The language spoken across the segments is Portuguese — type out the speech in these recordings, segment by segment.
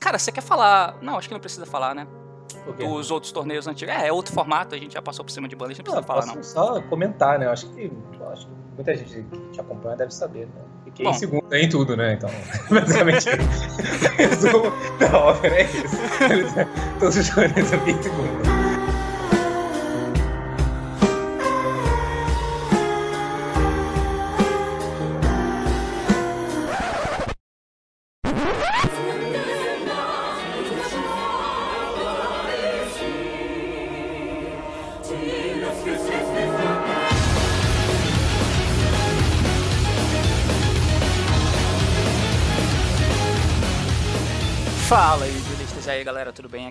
Cara, você quer falar. Não, acho que não precisa falar, né? Dos outros torneios antigos. É, é outro formato, a gente já passou por cima de bandas, não precisa não, falar, não. Só comentar, né? Eu acho que, eu acho que muita gente que te acompanha deve saber, né? Fiquei Bom. em segundo em tudo, né? Então, basicamente, resumo da ópera é isso. Todos os torneios eu fiquei em segundo.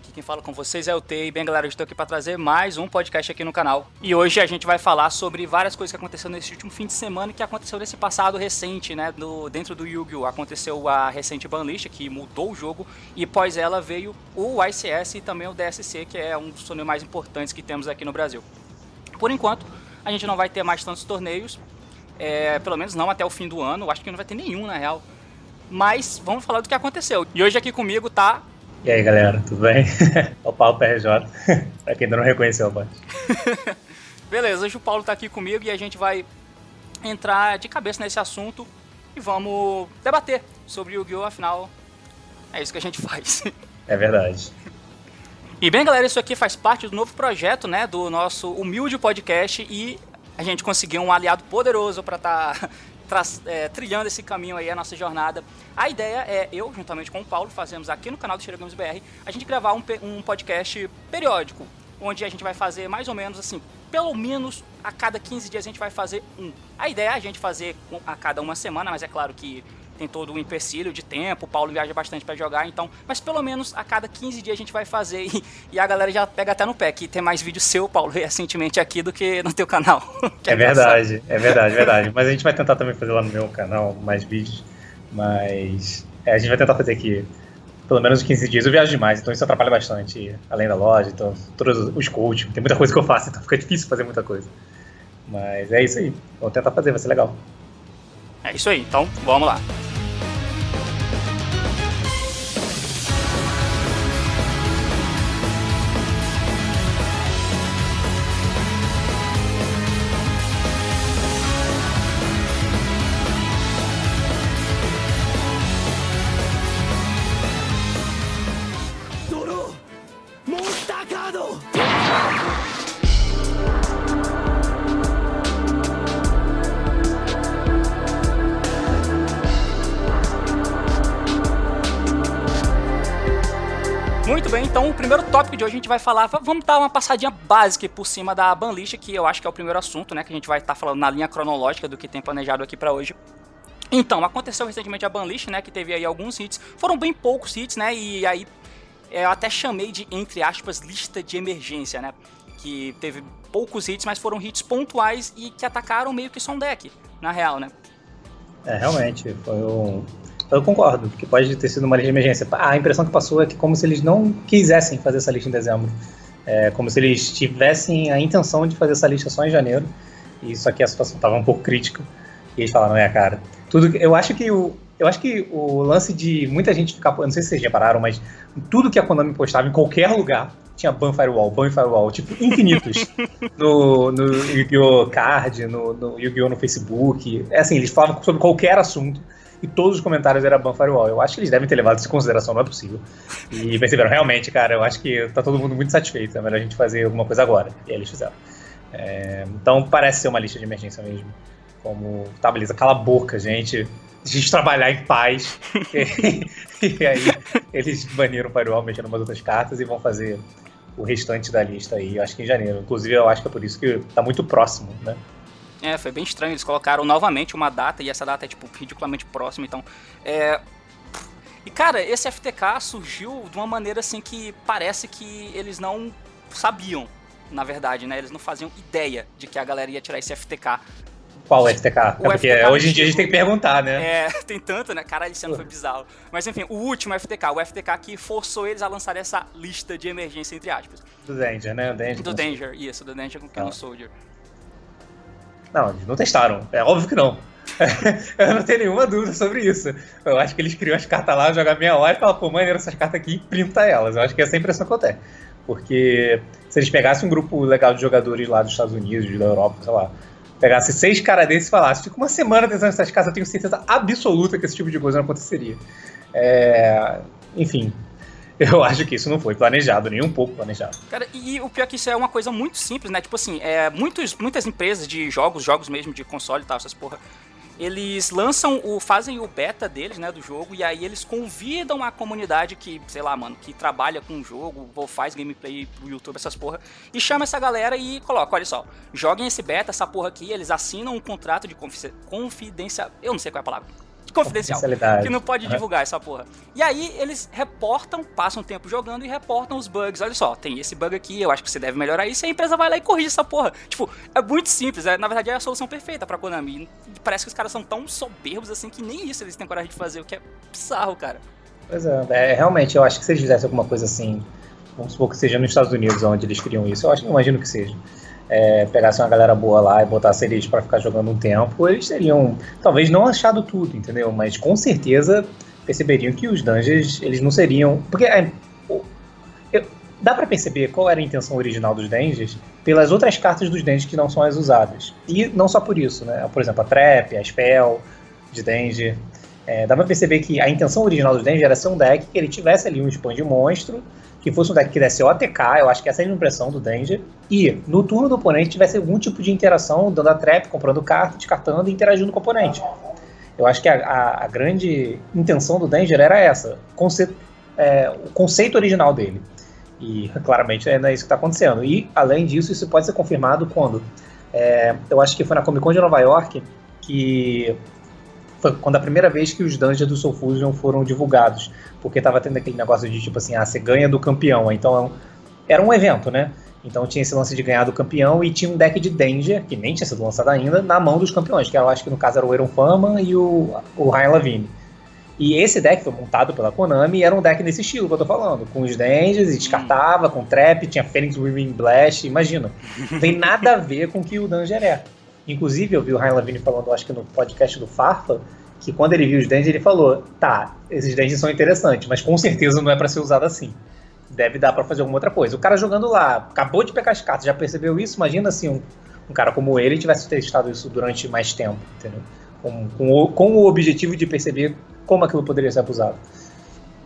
Aqui quem fala com vocês é o Tei. Bem, galera, eu estou aqui para trazer mais um podcast aqui no canal. E hoje a gente vai falar sobre várias coisas que aconteceram nesse último fim de semana e que aconteceu nesse passado recente, né? Do, dentro do Yu-Gi-Oh! Aconteceu a recente banlist, que mudou o jogo, e após ela veio o ICS e também o DSC, que é um dos torneios mais importantes que temos aqui no Brasil. Por enquanto, a gente não vai ter mais tantos torneios, é, pelo menos não até o fim do ano. Acho que não vai ter nenhum, na real. Mas vamos falar do que aconteceu. E hoje aqui comigo tá. E aí galera, tudo bem? o Paulo PRJ, pra quem ainda não reconheceu o Beleza, hoje o Paulo tá aqui comigo e a gente vai entrar de cabeça nesse assunto e vamos debater sobre o Yu-Gi-Oh! Afinal, é isso que a gente faz. É verdade. E bem, galera, isso aqui faz parte do novo projeto, né, do nosso humilde podcast e a gente conseguiu um aliado poderoso para estar tá é, trilhando esse caminho aí, a nossa jornada. A ideia é eu, juntamente com o Paulo, fazemos aqui no canal do Cheira Games BR, a gente gravar um, um podcast periódico, onde a gente vai fazer mais ou menos assim, pelo menos a cada 15 dias a gente vai fazer um. A ideia é a gente fazer a cada uma semana, mas é claro que tem todo o empecilho de tempo, o Paulo viaja bastante para jogar, então, mas pelo menos a cada 15 dias a gente vai fazer e, e, a galera já pega até no pé, que tem mais vídeo seu, Paulo, recentemente aqui do que no teu canal. é, é verdade, é verdade, é verdade. Mas a gente vai tentar também fazer lá no meu canal mais vídeos, mas é, a gente vai tentar fazer aqui pelo menos 15 dias. Eu viajo demais, então isso atrapalha bastante, além da loja, então todos os coaching, tem muita coisa que eu faço, então fica difícil fazer muita coisa. Mas é isso aí, vou tentar fazer, vai ser legal. É isso aí, então vamos lá. Gente vai falar, vamos dar uma passadinha básica por cima da banlist, que eu acho que é o primeiro assunto, né, que a gente vai estar tá falando na linha cronológica do que tem planejado aqui para hoje. Então, aconteceu recentemente a banlist, né, que teve aí alguns hits, foram bem poucos hits, né, e aí é, eu até chamei de, entre aspas, lista de emergência, né, que teve poucos hits, mas foram hits pontuais e que atacaram meio que só um deck, na real, né. É, realmente, foi um, eu concordo, que pode ter sido uma lista de emergência. A impressão que passou é que como se eles não quisessem fazer essa lista em dezembro. É como se eles tivessem a intenção de fazer essa lista só em janeiro. E só que a situação estava um pouco crítica. E eles falaram, é, cara, tudo eu acho que o eu acho que o lance de muita gente ficar, não sei se vocês repararam, mas tudo que a Konami postava em qualquer lugar tinha ban firewall, ban firewall, tipo, infinitos. no, no Yu-Gi-Oh! Card, no, no Yu-Gi-Oh! no Facebook. É assim, eles falavam sobre qualquer assunto e todos os comentários eram ban firewall. Eu acho que eles devem ter levado isso em consideração, não é possível. E perceberam, realmente, cara, eu acho que tá todo mundo muito satisfeito, é melhor a gente fazer alguma coisa agora. E aí eles fizeram. É, então parece ser uma lista de emergência mesmo. Como, tá, beleza, cala a boca, gente. A gente trabalhar em paz. e, e aí eles baniram o firewall mexendo umas outras cartas e vão fazer o restante da lista aí, acho que em janeiro. Inclusive, eu acho que é por isso que tá muito próximo, né? É, foi bem estranho. Eles colocaram novamente uma data e essa data é, tipo, ridiculamente próxima. Então, é. E, cara, esse FTK surgiu de uma maneira assim que parece que eles não sabiam, na verdade, né? Eles não faziam ideia de que a galera ia tirar esse FTK qual FTK? É porque FTK hoje em dia a gente tem que perguntar, né? É, tem tanto, né? Caralho, esse ano foi bizarro. Mas enfim, o último FTK, o FTK que forçou eles a lançar essa lista de emergência, entre aspas. Do Danger, né? O Danger. Do Danger, isso, do Danger com Cannon Soldier. Não, eles não testaram. É óbvio que não. eu não tenho nenhuma dúvida sobre isso. Eu acho que eles criam as cartas lá, jogam meia hora e falam, pô, maneiro essas cartas aqui e printa elas. Eu acho que essa é a impressão que eu tenho. Porque se eles pegassem um grupo legal de jogadores lá dos Estados Unidos, da Europa, sei lá, pegasse seis caras desses e falasse, fica uma semana tentando essas cartas, eu tenho certeza absoluta que esse tipo de coisa não aconteceria. É... Enfim, eu acho que isso não foi planejado, nem um pouco planejado. Cara, e o pior é que isso é uma coisa muito simples, né? Tipo assim, é, muitos, muitas empresas de jogos, jogos mesmo de console e tal, essas porra, eles lançam o. fazem o beta deles, né, do jogo, e aí eles convidam a comunidade que, sei lá, mano, que trabalha com o jogo, ou faz gameplay pro YouTube, essas porra, e chama essa galera e coloca, olha só, joguem esse beta, essa porra aqui, eles assinam um contrato de confidencial. Eu não sei qual é a palavra confidencial. Que não pode divulgar essa porra. E aí eles reportam, passam um tempo jogando e reportam os bugs. Olha só, tem esse bug aqui, eu acho que você deve melhorar isso. E a empresa vai lá e corrige essa porra. Tipo, é muito simples. É, na verdade, é a solução perfeita pra Konami. E parece que os caras são tão soberbos assim que nem isso eles têm coragem de fazer, o que é bizarro, cara. Pois é, é realmente, eu acho que se eles fizessem alguma coisa assim, vamos supor que seja nos Estados Unidos onde eles criam isso, eu acho, imagino que seja é, pegasse uma galera boa lá e botasse eles para ficar jogando um tempo, eles teriam, talvez não achado tudo, entendeu? Mas com certeza perceberiam que os dungeons, eles não seriam. Porque é, dá para perceber qual era a intenção original dos dungeons pelas outras cartas dos dungeons que não são as usadas. E não só por isso, né? Por exemplo, a Trap, a Spell de Danger. É, dá pra perceber que a intenção original dos dungeons era ser um deck que ele tivesse ali um spam de monstro que fosse um deck que desse OTK, eu acho que essa é a impressão do Danger, e no turno do oponente tivesse algum tipo de interação, dando a trap, comprando carta, descartando e interagindo com o oponente. Eu acho que a, a, a grande intenção do Danger era essa, conceito, é, o conceito original dele. E claramente não é isso que está acontecendo. E além disso, isso pode ser confirmado quando. É, eu acho que foi na Comic Con de Nova York que quando a primeira vez que os dungeons do Soul Fusion foram divulgados, porque tava tendo aquele negócio de tipo assim, ah, você ganha do campeão, então era um evento, né? Então tinha esse lance de ganhar do campeão e tinha um deck de Danger, que nem tinha sido lançado ainda, na mão dos campeões, que eu acho que no caso era o Eron Fama e o, o Ryan Lavigne. E esse deck foi montado pela Konami e era um deck nesse estilo que eu tô falando, com os Dangers, e descartava, com Trap, tinha Phoenix Weaving Blast, imagina. Não tem nada a ver com o que o Danger é. Inclusive, eu vi o Ryan Levine falando, acho que no podcast do Farfa, que quando ele viu os dentes, ele falou: tá, esses dentes são interessantes, mas com certeza não é para ser usado assim. Deve dar para fazer alguma outra coisa. O cara jogando lá, acabou de pegar as cartas, já percebeu isso? Imagina assim, um, um cara como ele tivesse testado isso durante mais tempo, entendeu? Com, com, o, com o objetivo de perceber como aquilo poderia ser abusado.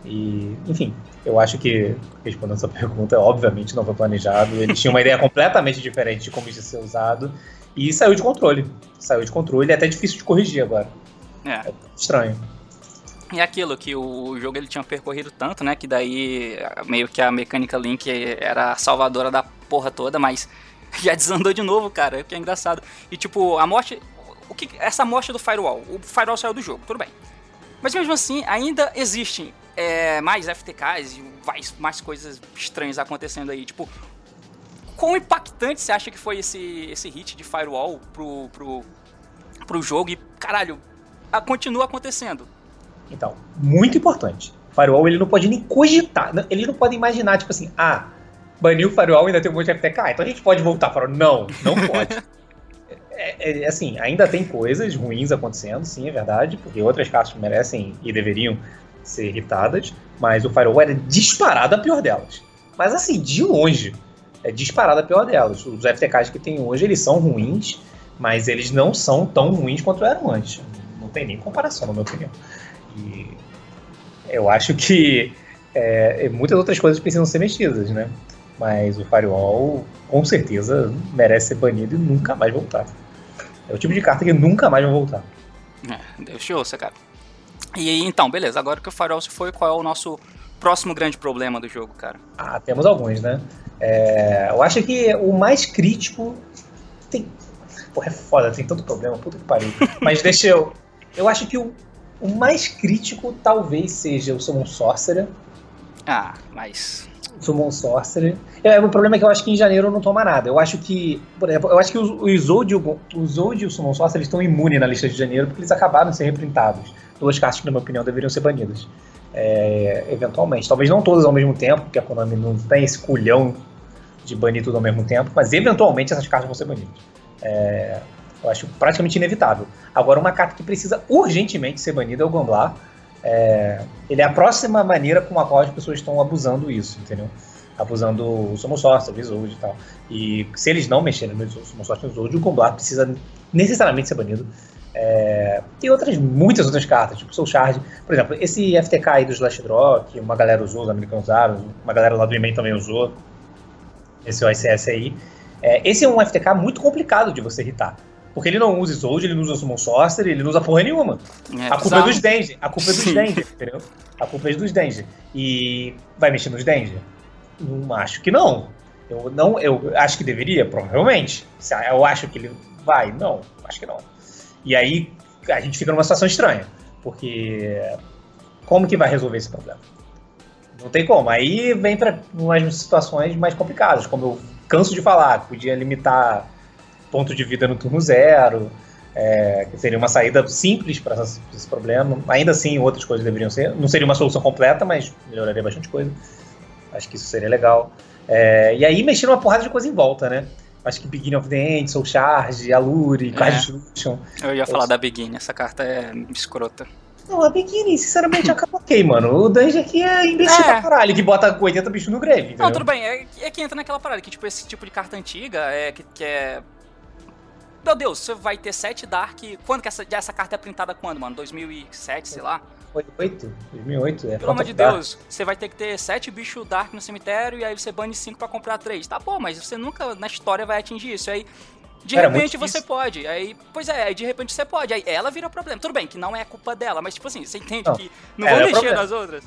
E, enfim, eu acho que, respondendo essa pergunta, obviamente não foi planejado. Ele tinha uma ideia completamente diferente de como isso ia ser usado. E saiu de controle. Saiu de controle, é até difícil de corrigir agora. É. é estranho. E aquilo que o jogo ele tinha percorrido tanto, né? Que daí meio que a mecânica Link era a salvadora da porra toda, mas já desandou de novo, cara. Que é engraçado. E tipo, a morte. O que, essa morte do Firewall. O Firewall saiu do jogo, tudo bem. Mas mesmo assim, ainda existem é, mais FTKs e mais, mais coisas estranhas acontecendo aí. Tipo, quão impactante você acha que foi esse, esse hit de Firewall pro, pro, pro jogo? E, caralho, a, continua acontecendo. Então, muito importante. Firewall ele não pode nem cogitar, ele não pode imaginar, tipo assim, ah, baniu o Firewall e ainda tem um monte de FTK, então a gente pode voltar para Não, não pode. é, é, assim, ainda tem coisas ruins acontecendo, sim, é verdade, porque outras cartas merecem e deveriam ser irritadas, mas o Firewall era disparada a pior delas. Mas assim, de longe é disparada a pior delas. Os FTKs que tem hoje, eles são ruins, mas eles não são tão ruins quanto eram antes. Não tem nem comparação, na minha opinião. E eu acho que é, muitas outras coisas precisam ser mexidas, né? Mas o Firewall, com certeza, merece ser banido e nunca mais voltar. É o tipo de carta que nunca mais vai voltar. É, Deus te ouça, cara. E então, beleza, agora que o Firewall se foi, qual é o nosso próximo grande problema do jogo, cara? Ah, temos alguns, né? É, eu acho que o mais crítico. Tem. Porra, é foda, tem tanto problema, puta que pariu. Mas deixa eu. Eu acho que o, o mais crítico talvez seja o Summon Sorcerer. Ah, mas. Summon Sorcerer. É, o problema é que eu acho que em janeiro não toma nada. Eu acho que. Por exemplo, eu acho que os, Zold, os e o Summon Sorcerer estão imunes na lista de janeiro porque eles acabaram de ser reprintados. Duas cartas que, na minha opinião, deveriam ser banidas. É, eventualmente. Talvez não todas ao mesmo tempo, porque a Konami não tem esse culhão de banir tudo ao mesmo tempo, mas eventualmente essas cartas vão ser banidas. É, Eu acho praticamente inevitável. Agora, uma carta que precisa urgentemente ser banida é o Gomblar. É, ele é a próxima maneira com a qual as pessoas estão abusando isso, entendeu? Abusando o Summon Sorcerer, o e tal. E se eles não mexerem no Summon Sorcerer Isolde, o Gomblar precisa necessariamente ser banido. É, outras, muitas outras cartas, tipo Soul Shard. Por exemplo, esse FTK aí do Slash Draw, que uma galera usou, os americanos usaram, uma galera lá do e também usou, esse OSS aí. É, esse é um FTK muito complicado de você irritar. Porque ele não usa Isolde, ele não usa Summon Sorcerer, ele não usa porra nenhuma. É, a culpa é dos Danger. A culpa é dos Danger, entendeu? A culpa é dos Danger. E vai mexer nos Danger? Não acho que não. Eu não, eu acho que deveria, provavelmente. Eu acho que ele vai, não, acho que não. E aí a gente fica numa situação estranha, porque como que vai resolver esse problema? Não tem como. Aí vem para umas situações mais complicadas, como eu canso de falar, podia limitar ponto de vida no turno zero, é, que seria uma saída simples para esse problema. Ainda assim, outras coisas deveriam ser. Não seria uma solução completa, mas melhoraria bastante coisa. Acho que isso seria legal. É, e aí mexer uma porrada de coisa em volta, né? Acho que Beginning of the End, Soul Charge, Alure, Card é. Destruction. Eu ia falar da Beginning, essa carta é escrota. Não, a Beginning, sinceramente, acaba ok, mano. O Dungeon aqui é imbecil é. pra caralho, que bota 80 bichos no grave. Entendeu? Não, tudo bem, é, é, que entra naquela parada, que tipo, esse tipo de carta antiga é que, que é. Meu Deus, você vai ter 7 Dark. Quando que essa, essa carta é printada quando, mano? 2007, sei lá? 2008? 2008, é. Pelo amor de Deus, você vai ter que ter 7 bichos Dark no cemitério e aí você bane 5 pra comprar 3. Tá bom, mas você nunca na história vai atingir isso. Aí de Era repente você pode. Aí, pois é, aí de repente você pode. Aí ela vira problema. Tudo bem, que não é culpa dela, mas tipo assim, você entende não, que não vou mexer problema. nas outras.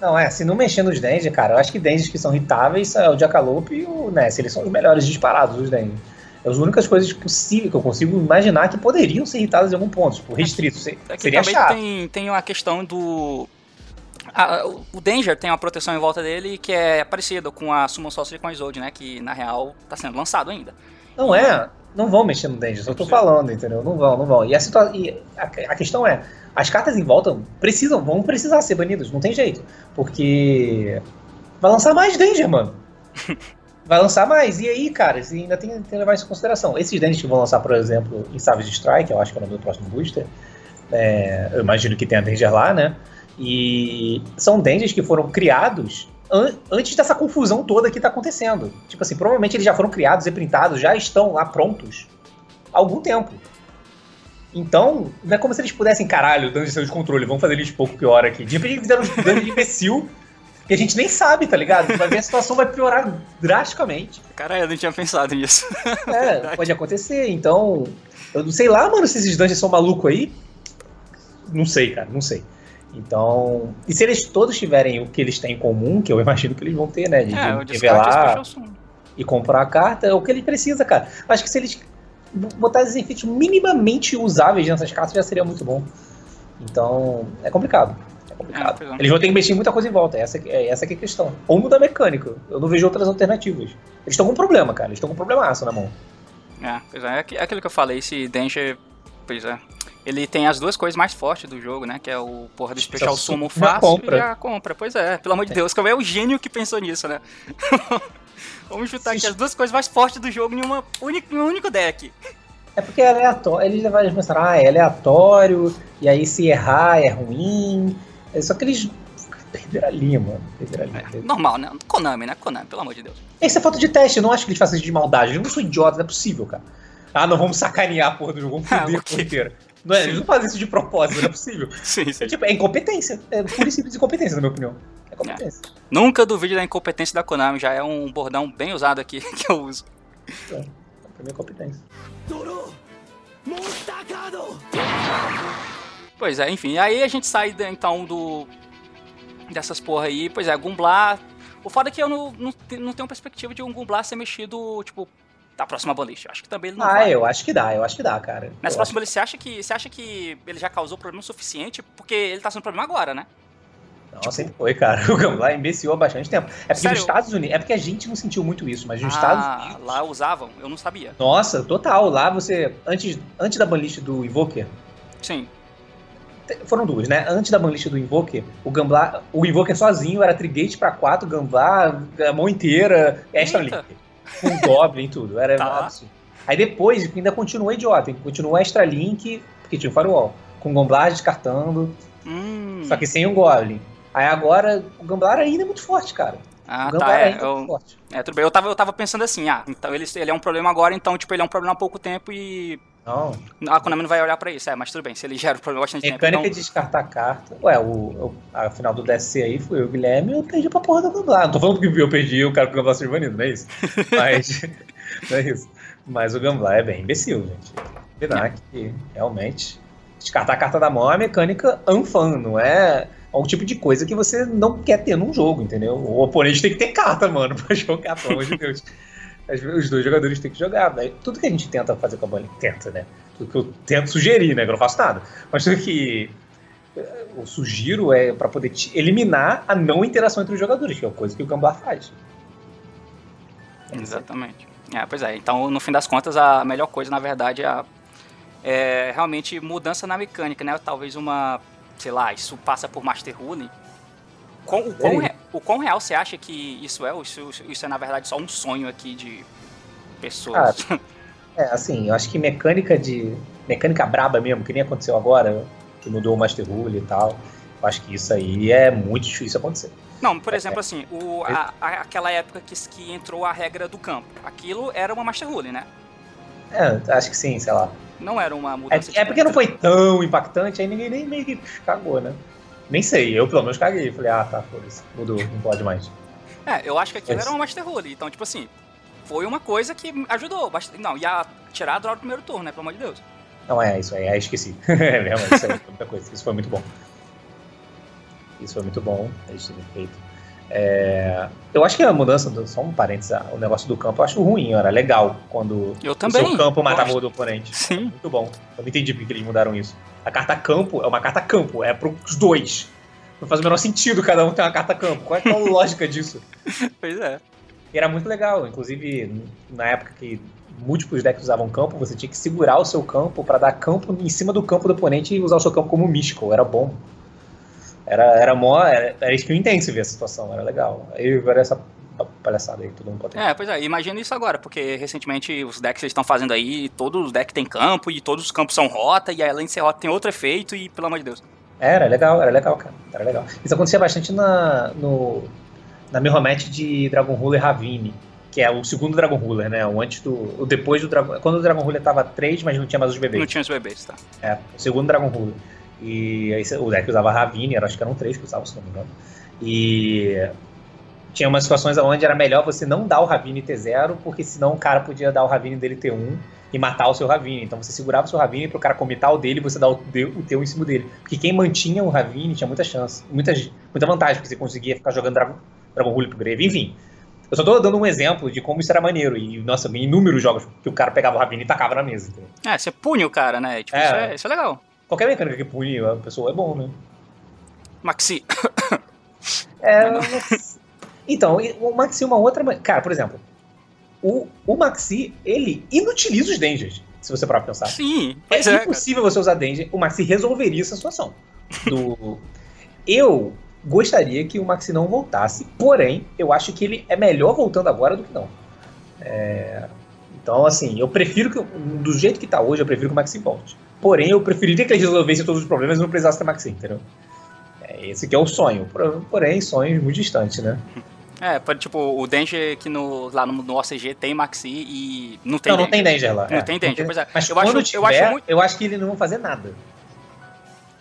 Não, é, se não mexer nos Danger, cara, eu acho que Dangers que são hitáveis é o Jackalope e o Ness. Eles são os melhores disparados, os Dangers. É as únicas coisas possíveis que eu consigo imaginar que poderiam ser irritadas em algum ponto, tipo, restrito. É seria também chato. Tem, tem uma questão do. o Danger tem uma proteção em volta dele que é parecida com a Summon Sorcery com a Isolde, né? Que na real tá sendo lançado ainda. Não é não vão mexer no Dangerous, eu tô falando, entendeu? Não vão, não vão. E, a, situa e a, a, questão é, as cartas em volta precisam, vão precisar ser banidas, não tem jeito. Porque vai lançar mais Danger, mano. vai lançar mais. E aí, cara, ainda tem, tem que levar isso em consideração. Esses Dangers que vão lançar, por exemplo, em Savage Strike, eu acho que é o nome do próximo booster, é, eu imagino que tenha Danger lá, né? E são Dangers que foram criados an antes dessa confusão toda que está acontecendo. Tipo assim, provavelmente eles já foram criados e printados, já estão lá prontos há algum tempo. Então, não é como se eles pudessem, caralho, dando de controle, vamos fazer eles pouco pior aqui. De repente fizeram um de imbecil que a gente nem sabe, tá ligado? Vai ver a situação vai piorar drasticamente. Caralho, eu não tinha pensado nisso. É, pode acontecer. Então, eu não sei lá, mano, se esses dungeons são malucos aí. Não sei, cara, não sei. Então, e se eles todos tiverem o que eles têm em comum, que eu imagino que eles vão ter, né? De, é, revelar e comprar a carta, é o que ele precisa, cara. Acho que se eles botassem efeitos minimamente usáveis nessas cartas já seria muito bom. Então, é complicado. É complicado. É, eles vão ter que mexer muita coisa em volta, essa, é, essa que é a questão. Ou mudar mecânica. Eu não vejo outras alternativas. Eles estão com um problema, cara. Eles estão com um problemaço na mão. É, pois é, é aquilo que eu falei, esse Danger, pois é, ele tem as duas coisas mais fortes do jogo, né? Que é o porra do Special Summon fácil compra. e a compra. Pois é, pelo amor de Deus, como é o gênio que pensou nisso, né? Vamos chutar aqui as duas coisas mais fortes do jogo em, uma única, em um único deck. É porque é aleatório. Eles levaram pensar, ah, é aleatório, e aí se errar é ruim. É só que eles perderam a linha, mano. Perderam a linha. É, normal, né? Konami, né? Konami, pelo amor de Deus. Isso é falta de teste, eu não acho que eles façam isso de maldade. Eu não sou idiota, não é possível, cara. Ah, não vamos sacanear a porra do jogo, vamos foder ah, okay. a inteira. Não é, eles não fazem isso de propósito, não é possível. sim, sim. É, tipo, é incompetência. É pura e simples incompetência, na minha opinião. É incompetência. É. Nunca duvide da incompetência da Konami, já é um bordão bem usado aqui que eu uso. É, pra mim é competência. Pois é, enfim. Aí a gente sai então do. dessas porra aí. Pois é, Gumblar. O foda é que eu não, não, não tenho perspectiva de um Gumblar ser mexido, tipo, da próxima banlist. Acho que também ele não Ah, vai. eu acho que dá, eu acho que dá, cara. Nessa próxima banlist, você acha, que, você acha que ele já causou problema suficiente? Porque ele tá sendo problema agora, né? Não, tipo... sempre foi, cara. O Gamblar imbecilou há bastante tempo. É porque Sério? nos Estados Unidos. É porque a gente não sentiu muito isso, mas nos ah, Estados Unidos. Lá usavam, eu não sabia. Nossa, total. Lá você. Antes, antes da banlist do Invoker. Sim. Foram duas, né? Antes da banlist do Invoker, o Gamblar. O Invoker sozinho era Trigate pra quatro, Gamblar, a mão inteira, extra link. Com Goblin e tudo. Era tá. absurdo. Aí depois ainda continua idiota, continua Extra Link, porque tinha o Firewall, com o Gomblar descartando, Hum. só que sem o Goblin. Aí agora o Gamblar ainda é muito forte, cara. Ah, tá. Gamblar É, é muito eu, forte. é, tudo bem. Eu tava, eu tava pensando assim, ah, então ele, ele é um problema agora, então, tipo, ele é um problema há pouco tempo e Não, a Konami não vai olhar pra isso. É, mas tudo bem, se ele gera um problema bastante tempo. Mecânica Então, de descartar carta. Ué, o, o, a final do DSC aí foi o Guilherme eu perdi pra porra do Gamblar. Não tô falando que eu perdi o cara com o Gamblar seja banido, não é isso. Mas. não é isso. Mas o Gamblar é bem imbecil, gente. Combinar que realmente. Descartar a carta da mão é uma mecânica unfun, não é um tipo de coisa que você não quer ter num jogo, entendeu? O oponente tem que ter carta, mano, pra jogar, pelo amor de Deus. Os dois jogadores têm que jogar. né? Tudo que a gente tenta fazer com a bola, tenta, né? Tudo que eu tento sugerir, né? Que eu não faço nada. Mas tudo que eh, eu sugiro é pra poder eliminar a não interação entre os jogadores, que é a coisa que o Gamblar faz. Exatamente. É, pois é. Então, no fim das contas, a melhor coisa, na verdade, é, a- é realmente mudança na mecânica, né? Talvez uma, sei lá, isso passa por Master Ruling. Quão- o, quão, Ei. re- o quão real você acha que isso é? Ou isso, isso é, na verdade, só um sonho aqui de pessoas? É, assim, eu acho que mecânica de. Mecânica braba mesmo, que nem aconteceu agora, que mudou o Master Rule e tal. Eu acho que isso aí é muito difícil acontecer. Não, por exemplo, assim, o, a- a- aquela época que, que entrou a regra do campo. Aquilo era uma Master Ruling, né? É, acho que sim, sei lá. Não era uma É, mudança é porque não foi tão impactante, aí ninguém nem meio que cagou, né? Nem sei, eu pelo menos caguei. Falei, ah tá, foda-se, mudou, não pode mais. É, eu acho que aquilo Esse- era uma Master Rule. Então, tipo assim, foi uma coisa que ajudou. bastante. Não, ia tirar a draw do primeiro turno, né? Pelo amor de Deus. Não é isso aí, é, esqueci. é mesmo, isso muita coisa. Isso foi muito bom. Isso foi muito bom, isso ter feito. É, eu acho que a mudança, do, só um parênteses, o negócio do campo eu acho ruim, era legal quando Eu o também. seu campo matava gosto. o do oponente. Sim. Muito bom. Eu não entendi porque eles mudaram isso. A carta campo é uma carta campo, é pros dois. Não faz o menor sentido cada um ter uma carta campo. Qual é é a lógica disso? Pois é. E era muito legal, inclusive na época que múltiplos decks usavam campo, você tinha que segurar o seu campo pra dar campo em cima do campo do oponente e usar o seu campo como místico, era bom. Era, era, mó, era, era eu intenso ver a situação, era legal. Aí agora essa palhaçada aí, todo mundo pode ter. É, pois é, imagina isso agora, porque recentemente os decks estão fazendo aí, todos os decks têm campo e todos os campos são rota, e além de ser rota tem outro efeito, e pelo amor de Deus. Era legal, era legal, cara. Era legal. Isso acontecia bastante na, no, na Mirrormatch de Dragon Ruler Ravine, que é o segundo Dragon Ruler, né? O antes do. O depois do Dragon. Quando o Dragon Ruler tava 3, mas não tinha mais os bebês. Não tinha os bebês, tá? É, o segundo Dragon Ruler. E aí o deck usava Ravine, era, acho que eram três que usavam, se não me engano. E tinha umas situações onde era melhor você não dar o Ravine T0, porque senão o cara podia dar o Ravine dele T1 e matar o seu Ravine. Então você segurava o seu Ravine pro cara comitar o dele e você dar o, o teu em cima dele. Porque quem mantinha o Ravine tinha muita chance, muita, muita vantagem, porque você conseguia ficar jogando Dragon, Dragon Ruler pro Grave. Enfim, eu só tô dando um exemplo de como isso era maneiro. E, nossa, vi inúmeros jogos que o cara pegava o Ravine e tacava na mesa. Entendeu? É, você pune o cara, né? Tipo, É. Isso, é, isso é legal. Qualquer mecânica que pune a pessoa é bom, né? Maxi. É, Então, o Maxi é uma outra. Cara, por exemplo, o, o Maxi, ele inutiliza os dangers, se você parar pra pensar. Sim, É é, cara. impossível você usar danger. O Maxi resolveria essa situação. Do... eu gostaria que o Maxi não voltasse, porém, eu acho que ele é melhor voltando agora do que não. É, Então, assim, eu prefiro que. Do jeito que tá hoje, eu prefiro que o Maxi volte. Porém, eu preferiria que ele resolvesse todos os problemas e não precisasse ter Maxi, entendeu? É, esse que é o sonho. Por- Porém, sonhos muito distantes, né? É, tipo, o Danger que no, lá no, no OCG tem Maxi e não tem não, não Danger. tem danger lá. Não é. tem danger, pois é. Mas Eu acho- tiver, eu acho muito- eu acho que eles não vão fazer nada.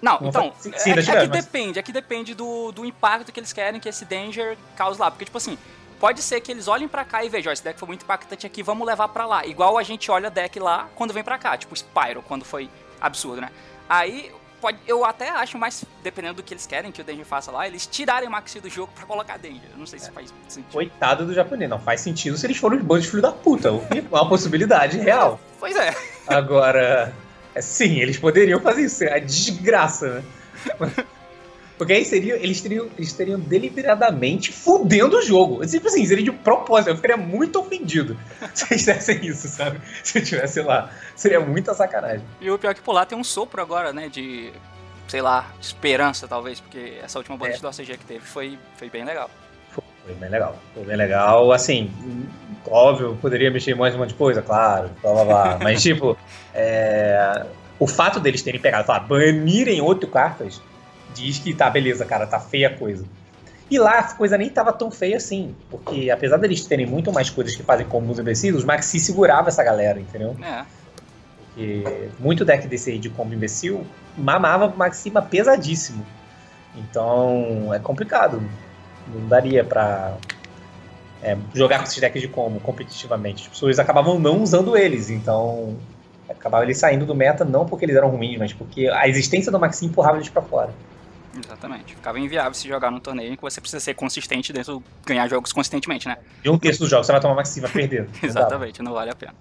Não, Não então, sim, é, ainda é tiver, que mas- depende, é que depende do, do impacto que eles querem que esse Danger cause lá. Porque, tipo assim, pode ser que eles olhem pra cá e vejam, ó, esse deck foi muito impactante aqui, vamos levar pra lá. Igual a gente olha deck lá quando vem pra cá, tipo Spyro, quando foi absurdo, né? Aí, pode, eu até acho mais, dependendo do que eles querem que o Danger faça lá, eles tirarem o Maxi do jogo pra colocar Danger. Eu não sei se faz sentido. Coitado do japonês, não faz sentido se eles forem os bandos de filho da puta. É uma possibilidade real. Pois é. Agora, é, sim, eles poderiam fazer isso. É a desgraça, né? Porque aí seria, eles teriam, eles teriam deliberadamente fudendo o jogo. Tipo assim, seria de propósito. Eu ficaria muito ofendido se eles fizessem isso, sabe? Se eu tivesse lá. Seria muita sacanagem. E o pior é que por lá tem um sopro agora, né, de, sei lá, esperança talvez, porque essa última bandeira É. do OCG que teve foi, foi bem legal. Foi bem legal. Foi bem legal. Assim, óbvio, poderia mexer mais um monte de coisa, claro, blá blá blá. Mas, tipo, é, o fato deles terem pegado, falar, banirem oito cartas, diz que tá, beleza, cara, tá feia a coisa. E lá a coisa nem tava tão feia assim, porque apesar deles terem muito mais coisas que fazem como os imbecis, os Maxi segurava essa galera, entendeu? É. Porque muito deck desse aí de combo imbecil mamava pro Maxima pesadíssimo. Então é complicado. Não daria pra é, jogar com esses decks de combo competitivamente. As pessoas acabavam não usando eles, então acabava eles saindo do meta não porque eles eram ruins, mas porque a existência do Maxi empurrava eles para fora. Exatamente. Ficava inviável se jogar num torneio em que você precisa ser consistente dentro, ganhar jogos consistentemente, né? E um terço dos jogos você vai tomar Maxi, vai perder. Exatamente, não vale a pena.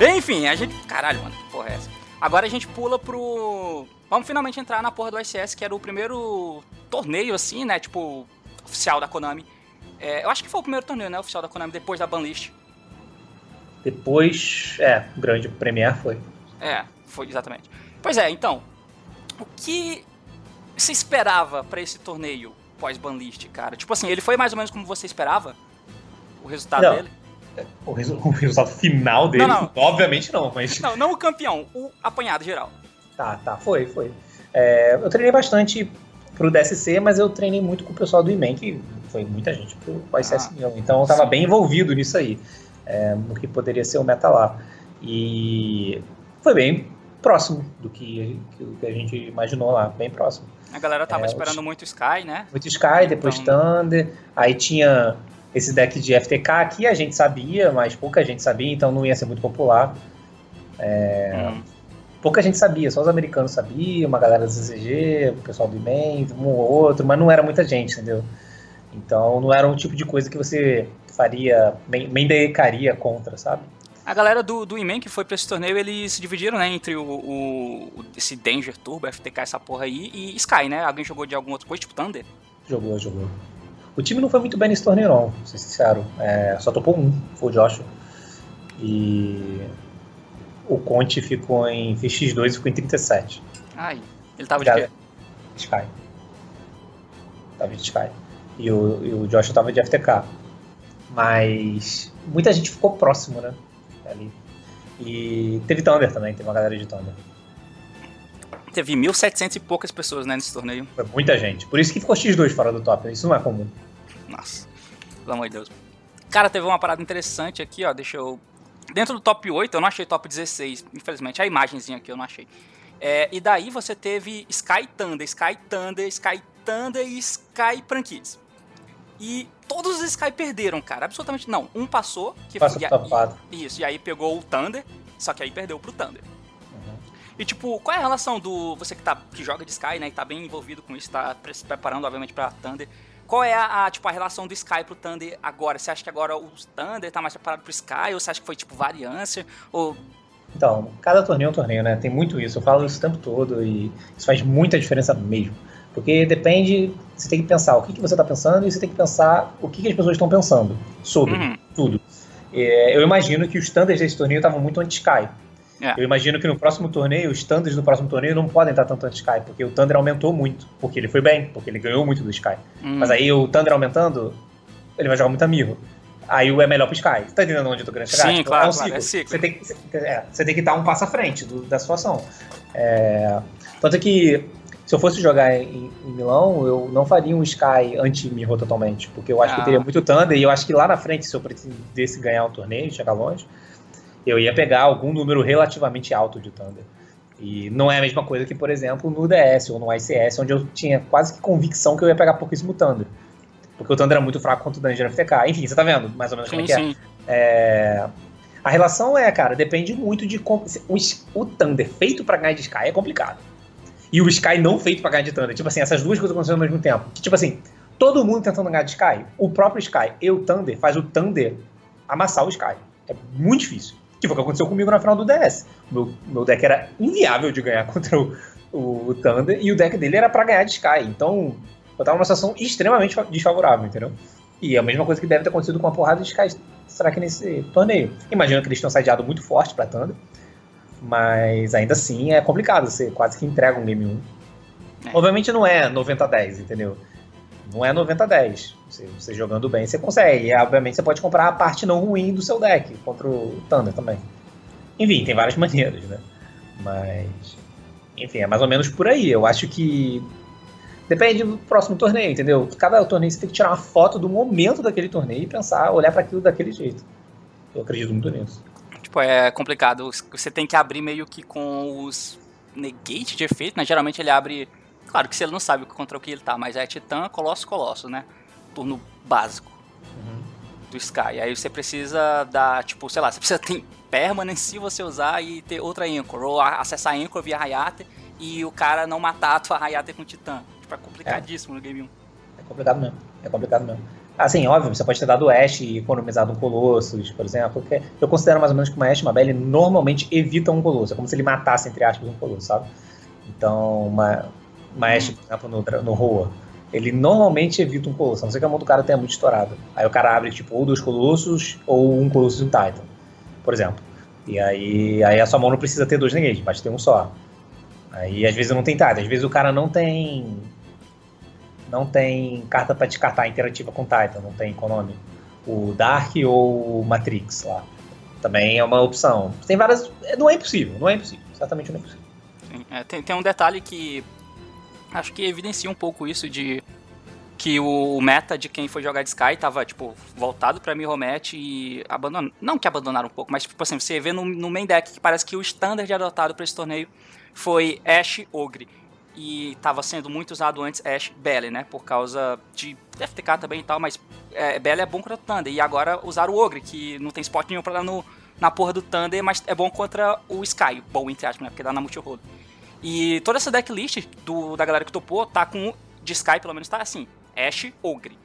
Enfim, a gente. Caralho, mano, que porra é essa? Agora a gente pula pro. Vamos finalmente entrar na porra do ICS, que era o primeiro torneio, assim, né? Tipo, oficial da Konami. É, eu acho que foi o primeiro torneio, né? Oficial da Konami, depois da banlist. Depois. É, o grande Premier foi. É, foi exatamente. Pois é, então. O que você esperava para esse torneio pós-banlist, cara? Tipo assim, ele foi mais ou menos como você esperava? O resultado Não. dele? O, resu o resultado final dele, não, não. obviamente não, mas. Não, não o campeão, o apanhado geral. Tá, tá, foi, foi. É, eu treinei bastante pro DSC, mas eu treinei muito com o pessoal do IMEN, que foi muita gente pro ICS ah, Então eu tava sim. bem envolvido nisso aí, é, no que poderia ser o meta lá. E foi bem próximo do que, que a gente imaginou lá, bem próximo. A galera tava é, esperando muito Sky, né? Muito Sky, depois então... Thunder, aí tinha esse deck de FTK aqui a gente sabia, mas pouca gente sabia, então não ia ser muito popular. É, hum. Pouca gente sabia, só os americanos sabiam, uma galera do ZZG, o pessoal do IMEN, um ou outro, mas não era muita gente, entendeu? Então não era um tipo de coisa que você faria, mendecaria contra, sabe? A galera do, do Iman que foi pra esse torneio, eles se dividiram, né, entre o, o, esse Danger Turbo, FTK, essa porra aí, e Sky, né? Alguém jogou de alguma outra coisa, tipo Thunder? Jogou, jogou. O time não foi muito bem nesse torneio, não, pra ser sincero. É, só topou um, foi o Joshua. E o Conte ficou em X2 e ficou em 37. Ai, ele tava de quê? Sky. Tava de Sky. E o, e o Joshua tava de FTK. Mas muita gente ficou próximo, né? Ali. E teve Thunder também, teve uma galera de Thunder. Teve 1.700 e poucas pessoas né, nesse torneio. Foi muita gente. Por isso que ficou X2 fora do top. Isso não é comum. Nossa, pelo amor de Deus. Cara, teve uma parada interessante aqui, ó. Deixa eu. Dentro do top 8, eu não achei top 16, infelizmente. A imagenzinha aqui eu não achei. É, e daí você teve Sky Thunder, Sky Thunder, Sky Thunder e Sky Prankids. E todos os Sky perderam, cara. Absolutamente não. Um passou, que Passa foi. E, isso, e aí pegou o Thunder, só que aí perdeu pro Thunder. E tipo, qual é a relação do. Você que, tá, que joga de Sky, né? E tá bem envolvido com isso, tá se preparando, obviamente, pra Thunder. Qual é a, a, tipo, a relação do Sky pro Thunder agora? Você acha que agora o Thunder tá mais preparado pro Sky? Ou você acha que foi tipo variância? Ou. Então, cada torneio é um torneio, né? Tem muito isso. Eu falo isso o tempo todo e isso faz muita diferença mesmo. Porque depende, você tem que pensar o que, que você está pensando e você tem que pensar o que, que as pessoas estão pensando sobre uhum. tudo. É, eu imagino que os standards desse torneio estavam muito anti-Sky. É. Eu imagino que no próximo torneio, os standards do próximo torneio não podem estar tanto anti-Sky, porque o Thunder aumentou muito, porque ele foi bem, porque ele ganhou muito do Sky. Hum. Mas aí o Thunder aumentando, ele vai jogar muito Mirror. Aí é melhor pro Sky. Você tá entendendo onde eu tô querendo chegar? Sim, tipo, claro, é um ciclo. Claro, é ciclo. Você, tem, você, é, você tem que estar um passo à frente do, da situação. É, tanto que se eu fosse jogar em, em, Milão, eu não faria um Sky anti-Mirror totalmente, porque eu acho ah. que teria muito Thunder, e eu acho que lá na frente, se eu pretendesse ganhar um torneio, chegar longe, eu ia pegar algum número relativamente alto de Thunder. E não é a mesma coisa que, por exemplo, no DS ou no ICS, onde eu tinha quase que convicção que eu ia pegar pouquíssimo Thunder. Porque o Thunder era muito fraco contra o Dungeon FTK. Enfim, você tá vendo mais ou menos sim, como é que é. é. A relação é, cara, depende muito de como. O, o Thunder feito para ganhar de Sky é complicado. E o Sky não feito para ganhar de Thunder. Tipo assim, essas duas coisas acontecendo ao mesmo tempo. Que, tipo assim, todo mundo tentando ganhar de Sky. O próprio Sky e o Thunder faz o Thunder amassar o Sky. É muito difícil. Que foi o que aconteceu comigo na final do DS. Meu, meu deck era inviável de ganhar contra o, o Thunder, e o deck dele era para ganhar de Sky. Então, eu tava numa situação extremamente desfavorável, entendeu? E é a mesma coisa que deve ter acontecido com a porrada de Sky será que nesse torneio. Imagino que eles tenham sediado muito forte pra Thunder, mas ainda assim é complicado, você quase que entrega um game 1. É. Obviamente não é 90-10, entendeu? Não é 90-10. Você, você, jogando bem, você consegue. E, obviamente você pode comprar a parte não ruim do seu deck contra o Thunder também. Enfim, tem várias maneiras, né? Mas. Enfim, é mais ou menos por aí. Eu acho que. Depende do próximo torneio, entendeu? Cada torneio você tem que tirar uma foto do momento daquele torneio e pensar, olhar para aquilo daquele jeito. Eu acredito muito nisso. Tipo, é complicado. Você tem que abrir meio que com os negate de efeito, né? Geralmente ele abre. Claro que se ele não sabe contra o que ele tá, mas é Titã, Colosso, Colosso, né? Turno básico uhum. do Sky. Aí você precisa dar, tipo, sei lá, você precisa ter permanence se você usar e ter outra Anchor. Ou acessar a Anchor via Hayate e o cara não matar a tua Hayate com Titã. Tipo, é complicadíssimo é. no Game 1. É complicado mesmo. É complicado mesmo. Assim, óbvio, você pode ter dado Ash e economizado um Colossus, por exemplo. Porque eu considero mais ou menos que uma Ash e uma Belle normalmente evita um Colossus. É como se ele matasse, entre aspas, um Colossus, sabe? Então, uma, Ash, por exemplo, no, no Roa, ele normalmente evita um Colossus. A não ser que a mão do cara tenha muito estourada. Aí o cara abre, tipo, ou dois Colossus ou um Colossus e um Titan, por exemplo. E aí, aí a sua mão não precisa ter dois ninguém, pode ter um só. Aí às vezes não tem Titan, às vezes o cara não tem não tem carta para descartar interativa com Titan, não tem Konami. O Dark ou o Matrix lá. Também é uma opção. Tem várias. Não é impossível, não é impossível. Certamente não é impossível. É, tem, tem um detalhe que acho que evidencia um pouco isso de que o meta de quem foi jogar de Sky tava, tipo, voltado pra Mirromet e abandonando. Não que abandonaram um pouco, mas, tipo assim, você vê no, no main deck que parece que o standard adotado para esse torneio foi Ash Ogre e estava sendo muito usado antes Ash Belly, né? Por causa de FTK também e tal, mas é, Belly é bom contra o Thunder. E agora usaram o Ogre, que não tem spot nenhum pra dar no, na porra do Thunder, mas é bom contra o Sky. Bom, entre aspas, né? Porque dá na multi-roll. E toda essa decklist do, da galera que topou tá com. De Sky, pelo menos, tá assim: Ash Ogre.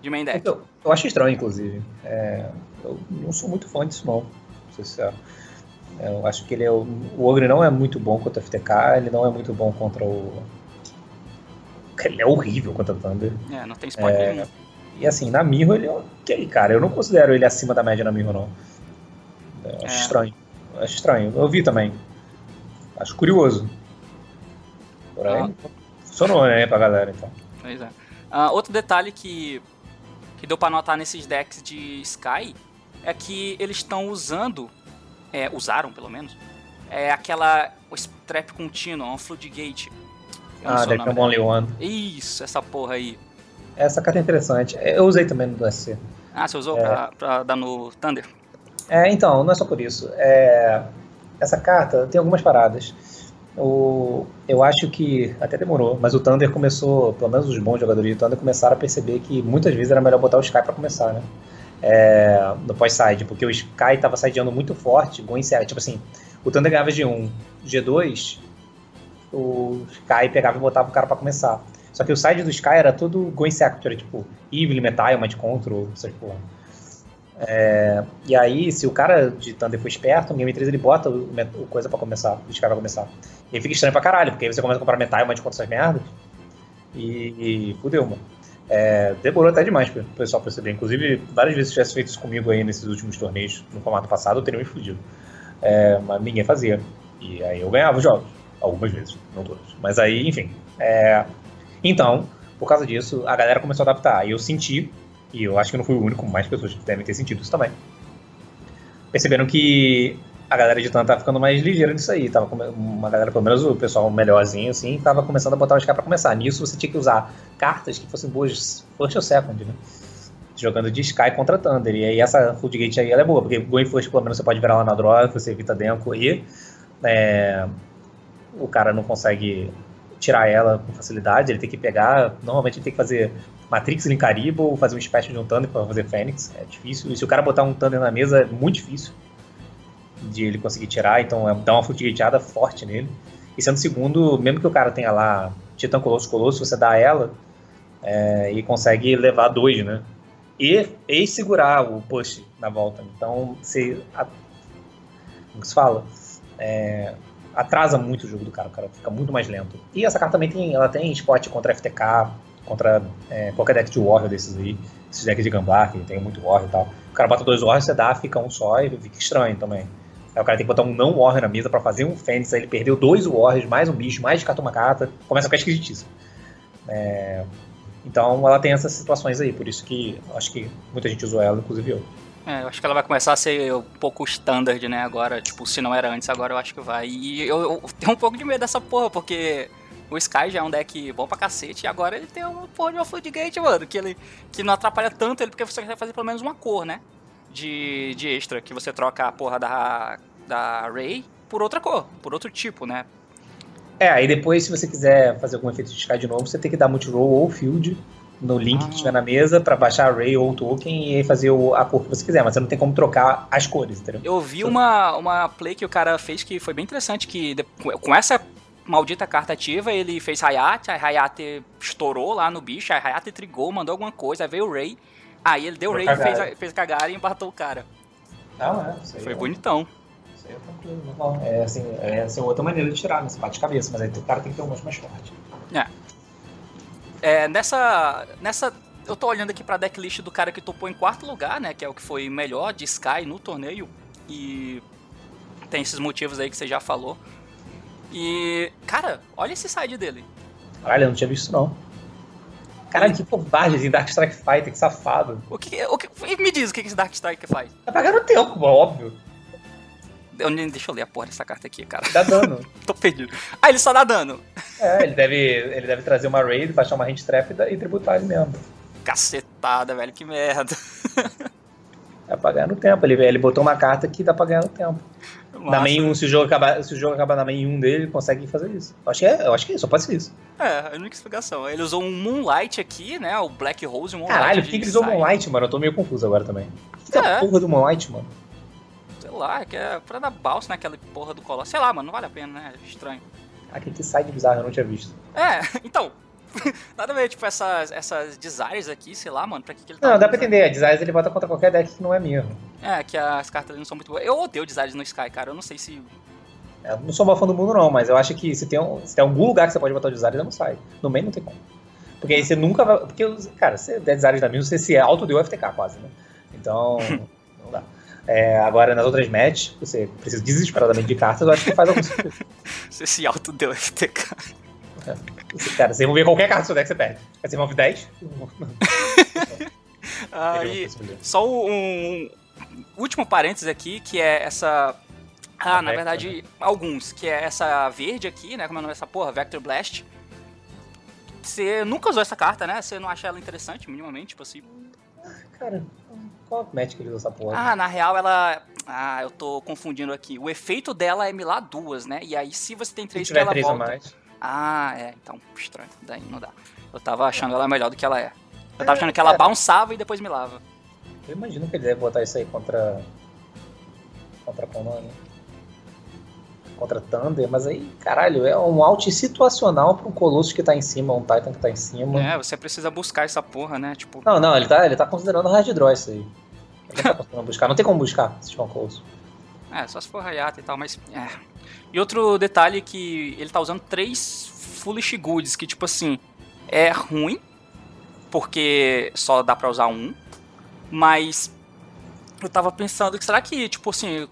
De main deck. Eu, eu acho estranho, inclusive. É, eu não sou muito fã disso, não. Não sei se é. É, eu acho que ele é o, o Ogre não é muito bom contra o FTK, ele não é muito bom contra o. Ele é horrível contra o Thunder. É, não tem spot é, nenhum. E assim, na Mirro ele é ok, cara. Eu não considero ele acima da média na Mirro, não. Eu acho é. estranho. Eu acho estranho. Eu vi também. Acho curioso. Por aí, ah. funcionou, né, pra galera, então. Pois é. Uh, outro detalhe que, que deu pra notar nesses decks de Sky é que eles estão usando é, usaram pelo menos, é aquela strap contínuo, um floodgate. Ah, The Come Only One. Isso, essa porra aí. Essa carta é interessante. Eu usei também no DSC. Ah, você usou é. pra, pra, dar no Thunder? É, então, não é só por isso. É, essa carta tem algumas paradas. O, eu acho que até demorou, mas o Thunder começou, pelo menos os bons jogadores de Thunder começaram a perceber que muitas vezes era melhor botar o Sky para começar, né? é, no pós-side, porque o Sky tava sideando muito forte, Go tipo assim, o Thunder ganhava G1, G2, o Sky pegava e botava o cara para começar. Só que o side do Sky era tudo Go Insect, era tipo Evil, Metal, Mind Control, essas porra. É, e aí, se o cara de Thunder for esperto, no Game 3 ele bota o, o coisa pra começar, o Sky vai começar. E fica estranho pra caralho, porque aí você começa a comprar Metal, Mind Control, essas merdas, e, e fudeu, mano. É, demorou até demais para o pessoal perceber. Inclusive, várias vezes tivesse feito isso comigo aí nesses últimos torneios, no formato passado, eu teria me fudido. É, mas ninguém fazia. E aí eu ganhava os jogos. Algumas vezes, não todas. Mas aí, enfim. É... Então, por causa disso, a galera começou a adaptar. E eu senti, e eu acho que não fui o único, mais pessoas devem ter sentido isso também. Perceberam que a galera de tanto tá ficando mais ligeira nisso aí. Tava uma galera, pelo menos o pessoal melhorzinho, assim, tava começando a botar os caras pra começar. Nisso você tinha que usar cartas que fossem boas first ou second, né? Jogando de Sky contra Thunder. E aí essa Floodgate aí ela é boa, porque Going First pelo menos você pode virar lá na droga, você evita Denko e é, o cara não consegue tirar ela com facilidade, ele tem que pegar, normalmente ele tem que fazer Matrix Linkaribo ou fazer um Special de um Thunder para fazer Fênix, é difícil. E se o cara botar um Thunder na mesa, é muito difícil de ele conseguir tirar, então é, dá uma futigueteada forte nele. E sendo segundo, mesmo que o cara tenha lá Titã Colosso Colosso, você dá ela é, e consegue levar dois, né? E, e segurar o push na volta. Então, você. A, como se fala? É, atrasa muito o jogo do cara, o cara fica muito mais lento. E essa carta também tem, ela tem spot contra FTK, contra é, qualquer deck de Warrior desses aí, esses decks de Gamblar, que tem muito Warrior e tal. O cara bota dois Warriors, você dá, fica um só e fica estranho também. Aí o cara tem que botar um não Warrior na mesa para fazer um Fênix, aí ele perdeu dois Warriors, mais um bicho, mais de uma carta, começa a ficar esquisitíssimo. É, então ela tem essas situações aí, por isso que acho que muita gente usou ela, inclusive eu. É, eu acho que ela vai começar a ser um pouco standard, né? Agora, tipo, se não era antes, agora eu acho que vai. E eu, eu tenho um pouco de medo dessa porra, porque o Sky já é um deck bom pra cacete, e agora ele tem uma porra de uma Floodgate, mano, que ele que não atrapalha tanto ele, porque você quer fazer pelo menos uma cor, né? De, de extra, que você troca a porra da, da Ray por outra cor, por outro tipo, né? É, aí depois, se você quiser fazer algum efeito de Sky de novo, você tem que dar multi-roll ou field no link ah. que tiver na mesa para baixar array ou token e fazer o, a cor que você quiser, mas você não tem como trocar as cores, entendeu? Eu vi uma, uma play que o cara fez que foi bem interessante, que com essa maldita carta ativa, ele fez Hayate, a Hayate estourou lá no bicho, a Hayate trigou, mandou alguma coisa, aí veio o Ray, aí ele deu o Ray, fez, fez cagar e empatou o cara. Não, é, isso aí Foi é. bonitão. Isso aí é tranquilo, normal. É assim, é assim, outra maneira de tirar, né? Você bate de cabeça, mas aí o cara tem que ter um monte mais forte. É. É, nessa, nessa. Eu tô olhando aqui pra decklist do cara que topou em quarto lugar, né? Que é o que foi melhor de Sky no torneio. E tem esses motivos aí que você já falou. E, cara, olha esse side dele. Caralho, eu não tinha visto não. Caralho, que covarde, assim, Dark Strike Fighter, que safado. O que, o que, me diz o que esse Dark Strike faz. Tá pagando tempo, óbvio. Eu, deixa eu ler a porra dessa carta aqui, cara. Dá dano. Tô perdido. Ah, ele só dá dano. É, ele deve, ele deve trazer uma raid, baixar uma hand trap e, tributar ele mesmo. Cacetada, velho, que merda. Dá pra ganhar no tempo. Ele, ele botou uma carta que dá pra ganhar no tempo. Na main 1, se o jogo acabar, se o jogo acabar na main 1 dele, ele consegue fazer isso. Eu acho que é, eu acho que é, só pode ser isso. É, a única explicação. Ele usou um Moonlight aqui, né? O Black Rose e um Moonlight. Caralho, por que ele usou Moonlight, mano? Eu tô meio confuso agora também. O que é, é a porra do Moonlight, mano? Sei lá, que é pra dar balsa naquela porra do colosso. Sei lá, mano, não vale a pena, né? É estranho. Ah, que side bizarro, eu não tinha visto. É, então, Nada a ver, tipo, essas, essas desires aqui, sei lá, mano, pra que, que ele tá. Não, dá pra entender. A desires ele bota contra qualquer deck que não é mesmo. É, que as cartas ali não são muito boas. Eu odeio desires no Sky, cara. Eu não sei se. É, eu não sou fã do mundo, não, mas eu acho que se tem, um, se tem algum lugar que você pode botar o desires, não sai. No meio não tem como. Porque aí você nunca vai. Porque, cara, você der desires da mesma, você se auto deu FTK quase, né? Então. não dá. É, agora, nas outras matches, você precisa desesperadamente de cartas, eu acho que faz algum sentido. você se auto deu FTK. Cara, você ver qualquer carta do seu deck, você perde. Você move 10? Aí, só um último parênteses aqui, que é essa. Ah, na verdade, alguns, que é essa verde aqui, né? Como é o nome dessa porra? Vector Blast. Você nunca usou essa carta, né? Você não acha ela interessante, minimamente, tipo assim? Cara, qual match que ele usa essa porra? Ah, na real ela. Ah, eu tô confundindo aqui. O efeito dela é milar duas, né? E aí, se você tem três, se ela três volta. Ou mais. Ah, é, então, estranho. Daí não dá. Eu tava achando ela melhor do que ela é. Eu tava achando que ela bounçava e depois me lava. Eu imagino que ele deve botar isso aí contra. Contra Konami. Contra Thunder, mas aí, caralho, é um out situacional pra um Colossus que tá em cima, um Titan que tá em cima. É, você precisa buscar essa porra, né? Tipo. Não, não, ele tá, ele tá considerando hard draw isso aí. Ele tá considerando buscar. Não tem como buscar se tiver um Colossus. É, só se for Hayata e tal, mas. É. E outro detalhe é que ele tá usando três Foolish Goods, que tipo assim, é ruim, porque só dá pra usar um, mas eu tava pensando que será que, tipo assim,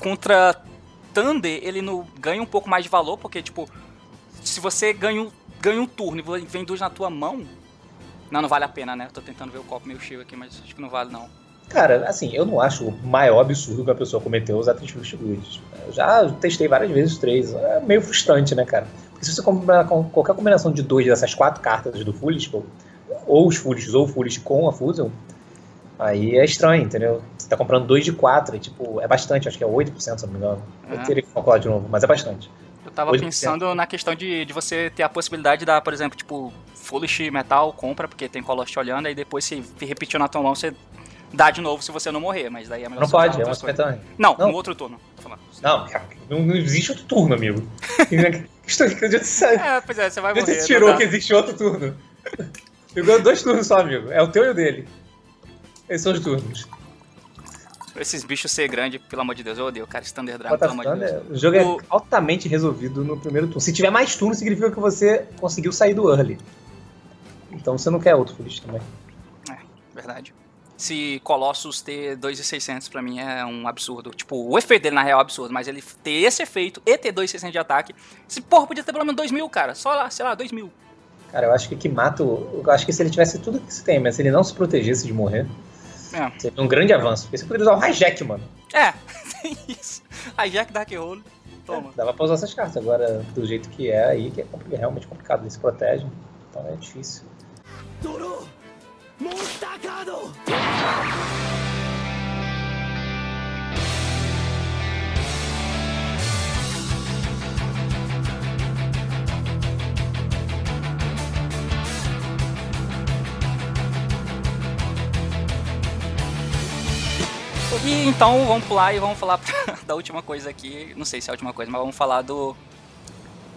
contra Thunder ele não ganha um pouco mais de valor, porque tipo, se você ganha, ganha um turno e vem dois na tua mão, não, não vale a pena, né? Eu tô tentando ver o copo meio cheio aqui, mas acho que não vale não. Cara, assim, eu não acho o maior absurdo que a pessoa cometeu usar três Fluid. Eu já testei várias vezes os três. É meio frustrante, né, cara? Porque se você combinar com qualquer combinação de dois dessas quatro cartas do Foolish, ou os Foolish ou o Foolish com a Fusion, aí é estranho, entendeu? Você tá comprando dois de quatro, e, tipo, é bastante, acho que é 8%, se não me engano. Eu teria que calcular de novo, mas é bastante. Eu tava 8%. pensando na questão de, de você ter a possibilidade de dar, por exemplo, tipo, Foolish Metal, compra, porque tem Colost olhando, aí depois se repetir na tua mão, você dá de novo se você não morrer, mas daí é melhor Não pode, é uma espetanha. Não, não, no outro turno. Não, não, não existe outro turno, amigo. Sabe. É, pois é, você vai morrer. Você tirou que existe outro turno. Pegou dois turnos só, amigo. É o teu e o dele. Esses são os turnos. Esses bichos ser grande, pelo amor de Deus, eu odeio, cara. Standard Dragon, pelo amor de Deus. O jogo o... é altamente resolvido no primeiro turno. Se tiver mais turno, significa que você conseguiu sair do early. Então você não quer outro Foolish também. É, verdade. Se Colossus ter 2,600 pra mim é um absurdo. Tipo, o efeito dele na real é um absurdo, mas ele ter esse efeito e ter 2,600 de ataque. Esse porra podia ter pelo menos 2 mil, cara. Só lá, sei lá, 2 mil. Cara, eu acho que o que mata. Eu acho que se ele tivesse tudo que você tem, mas se ele não se protegesse de morrer, é. seria um grande avanço. Porque você poderia usar o hijack, mano. É, tem isso. Hijack Dark Hole. Toma. É, dava pra usar essas cartas. Agora, do jeito que é aí, que é, é realmente complicado. Ele se protege. Então é difícil. E então vamos pular e vamos falar da última coisa aqui. Não sei se é a última coisa, mas vamos falar do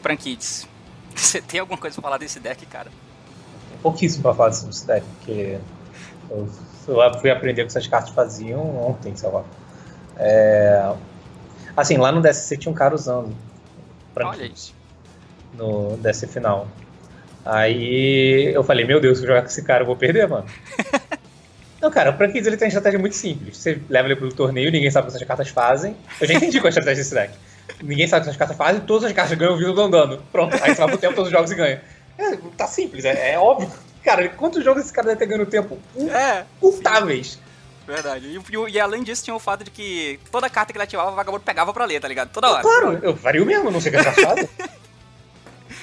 Prankids. Você tem alguma coisa pra falar desse deck, cara? Pouquíssimo pra falar desse deck, porque eu, eu fui aprender o que essas cartas faziam ontem, sei lá. É... Assim, lá no DSC tinha um cara usando Prankids no DSC final. Aí eu falei, meu Deus, se eu jogar com esse cara eu vou perder, mano. Não, cara, o Prankids ele tem uma estratégia muito simples. Você leva ele pro torneio, ninguém sabe o que essas cartas fazem. Eu já entendi qual é a estratégia desse deck. Ninguém sabe o que essas cartas fazem, todas as cartas ganham vindo andando. Pronto, aí você vai pro tempo todos os jogos e ganha. É, tá simples, é, é, óbvio. Cara, quantos jogos esse cara deve ter ganho tempo? É. Contáveis. Verdade. E, e, além disso, tinha o fato de que toda carta que ele ativava, o vagabundo pegava pra ler, tá ligado? Toda hora. Claro, eu vario mesmo, não sei o que é fazem.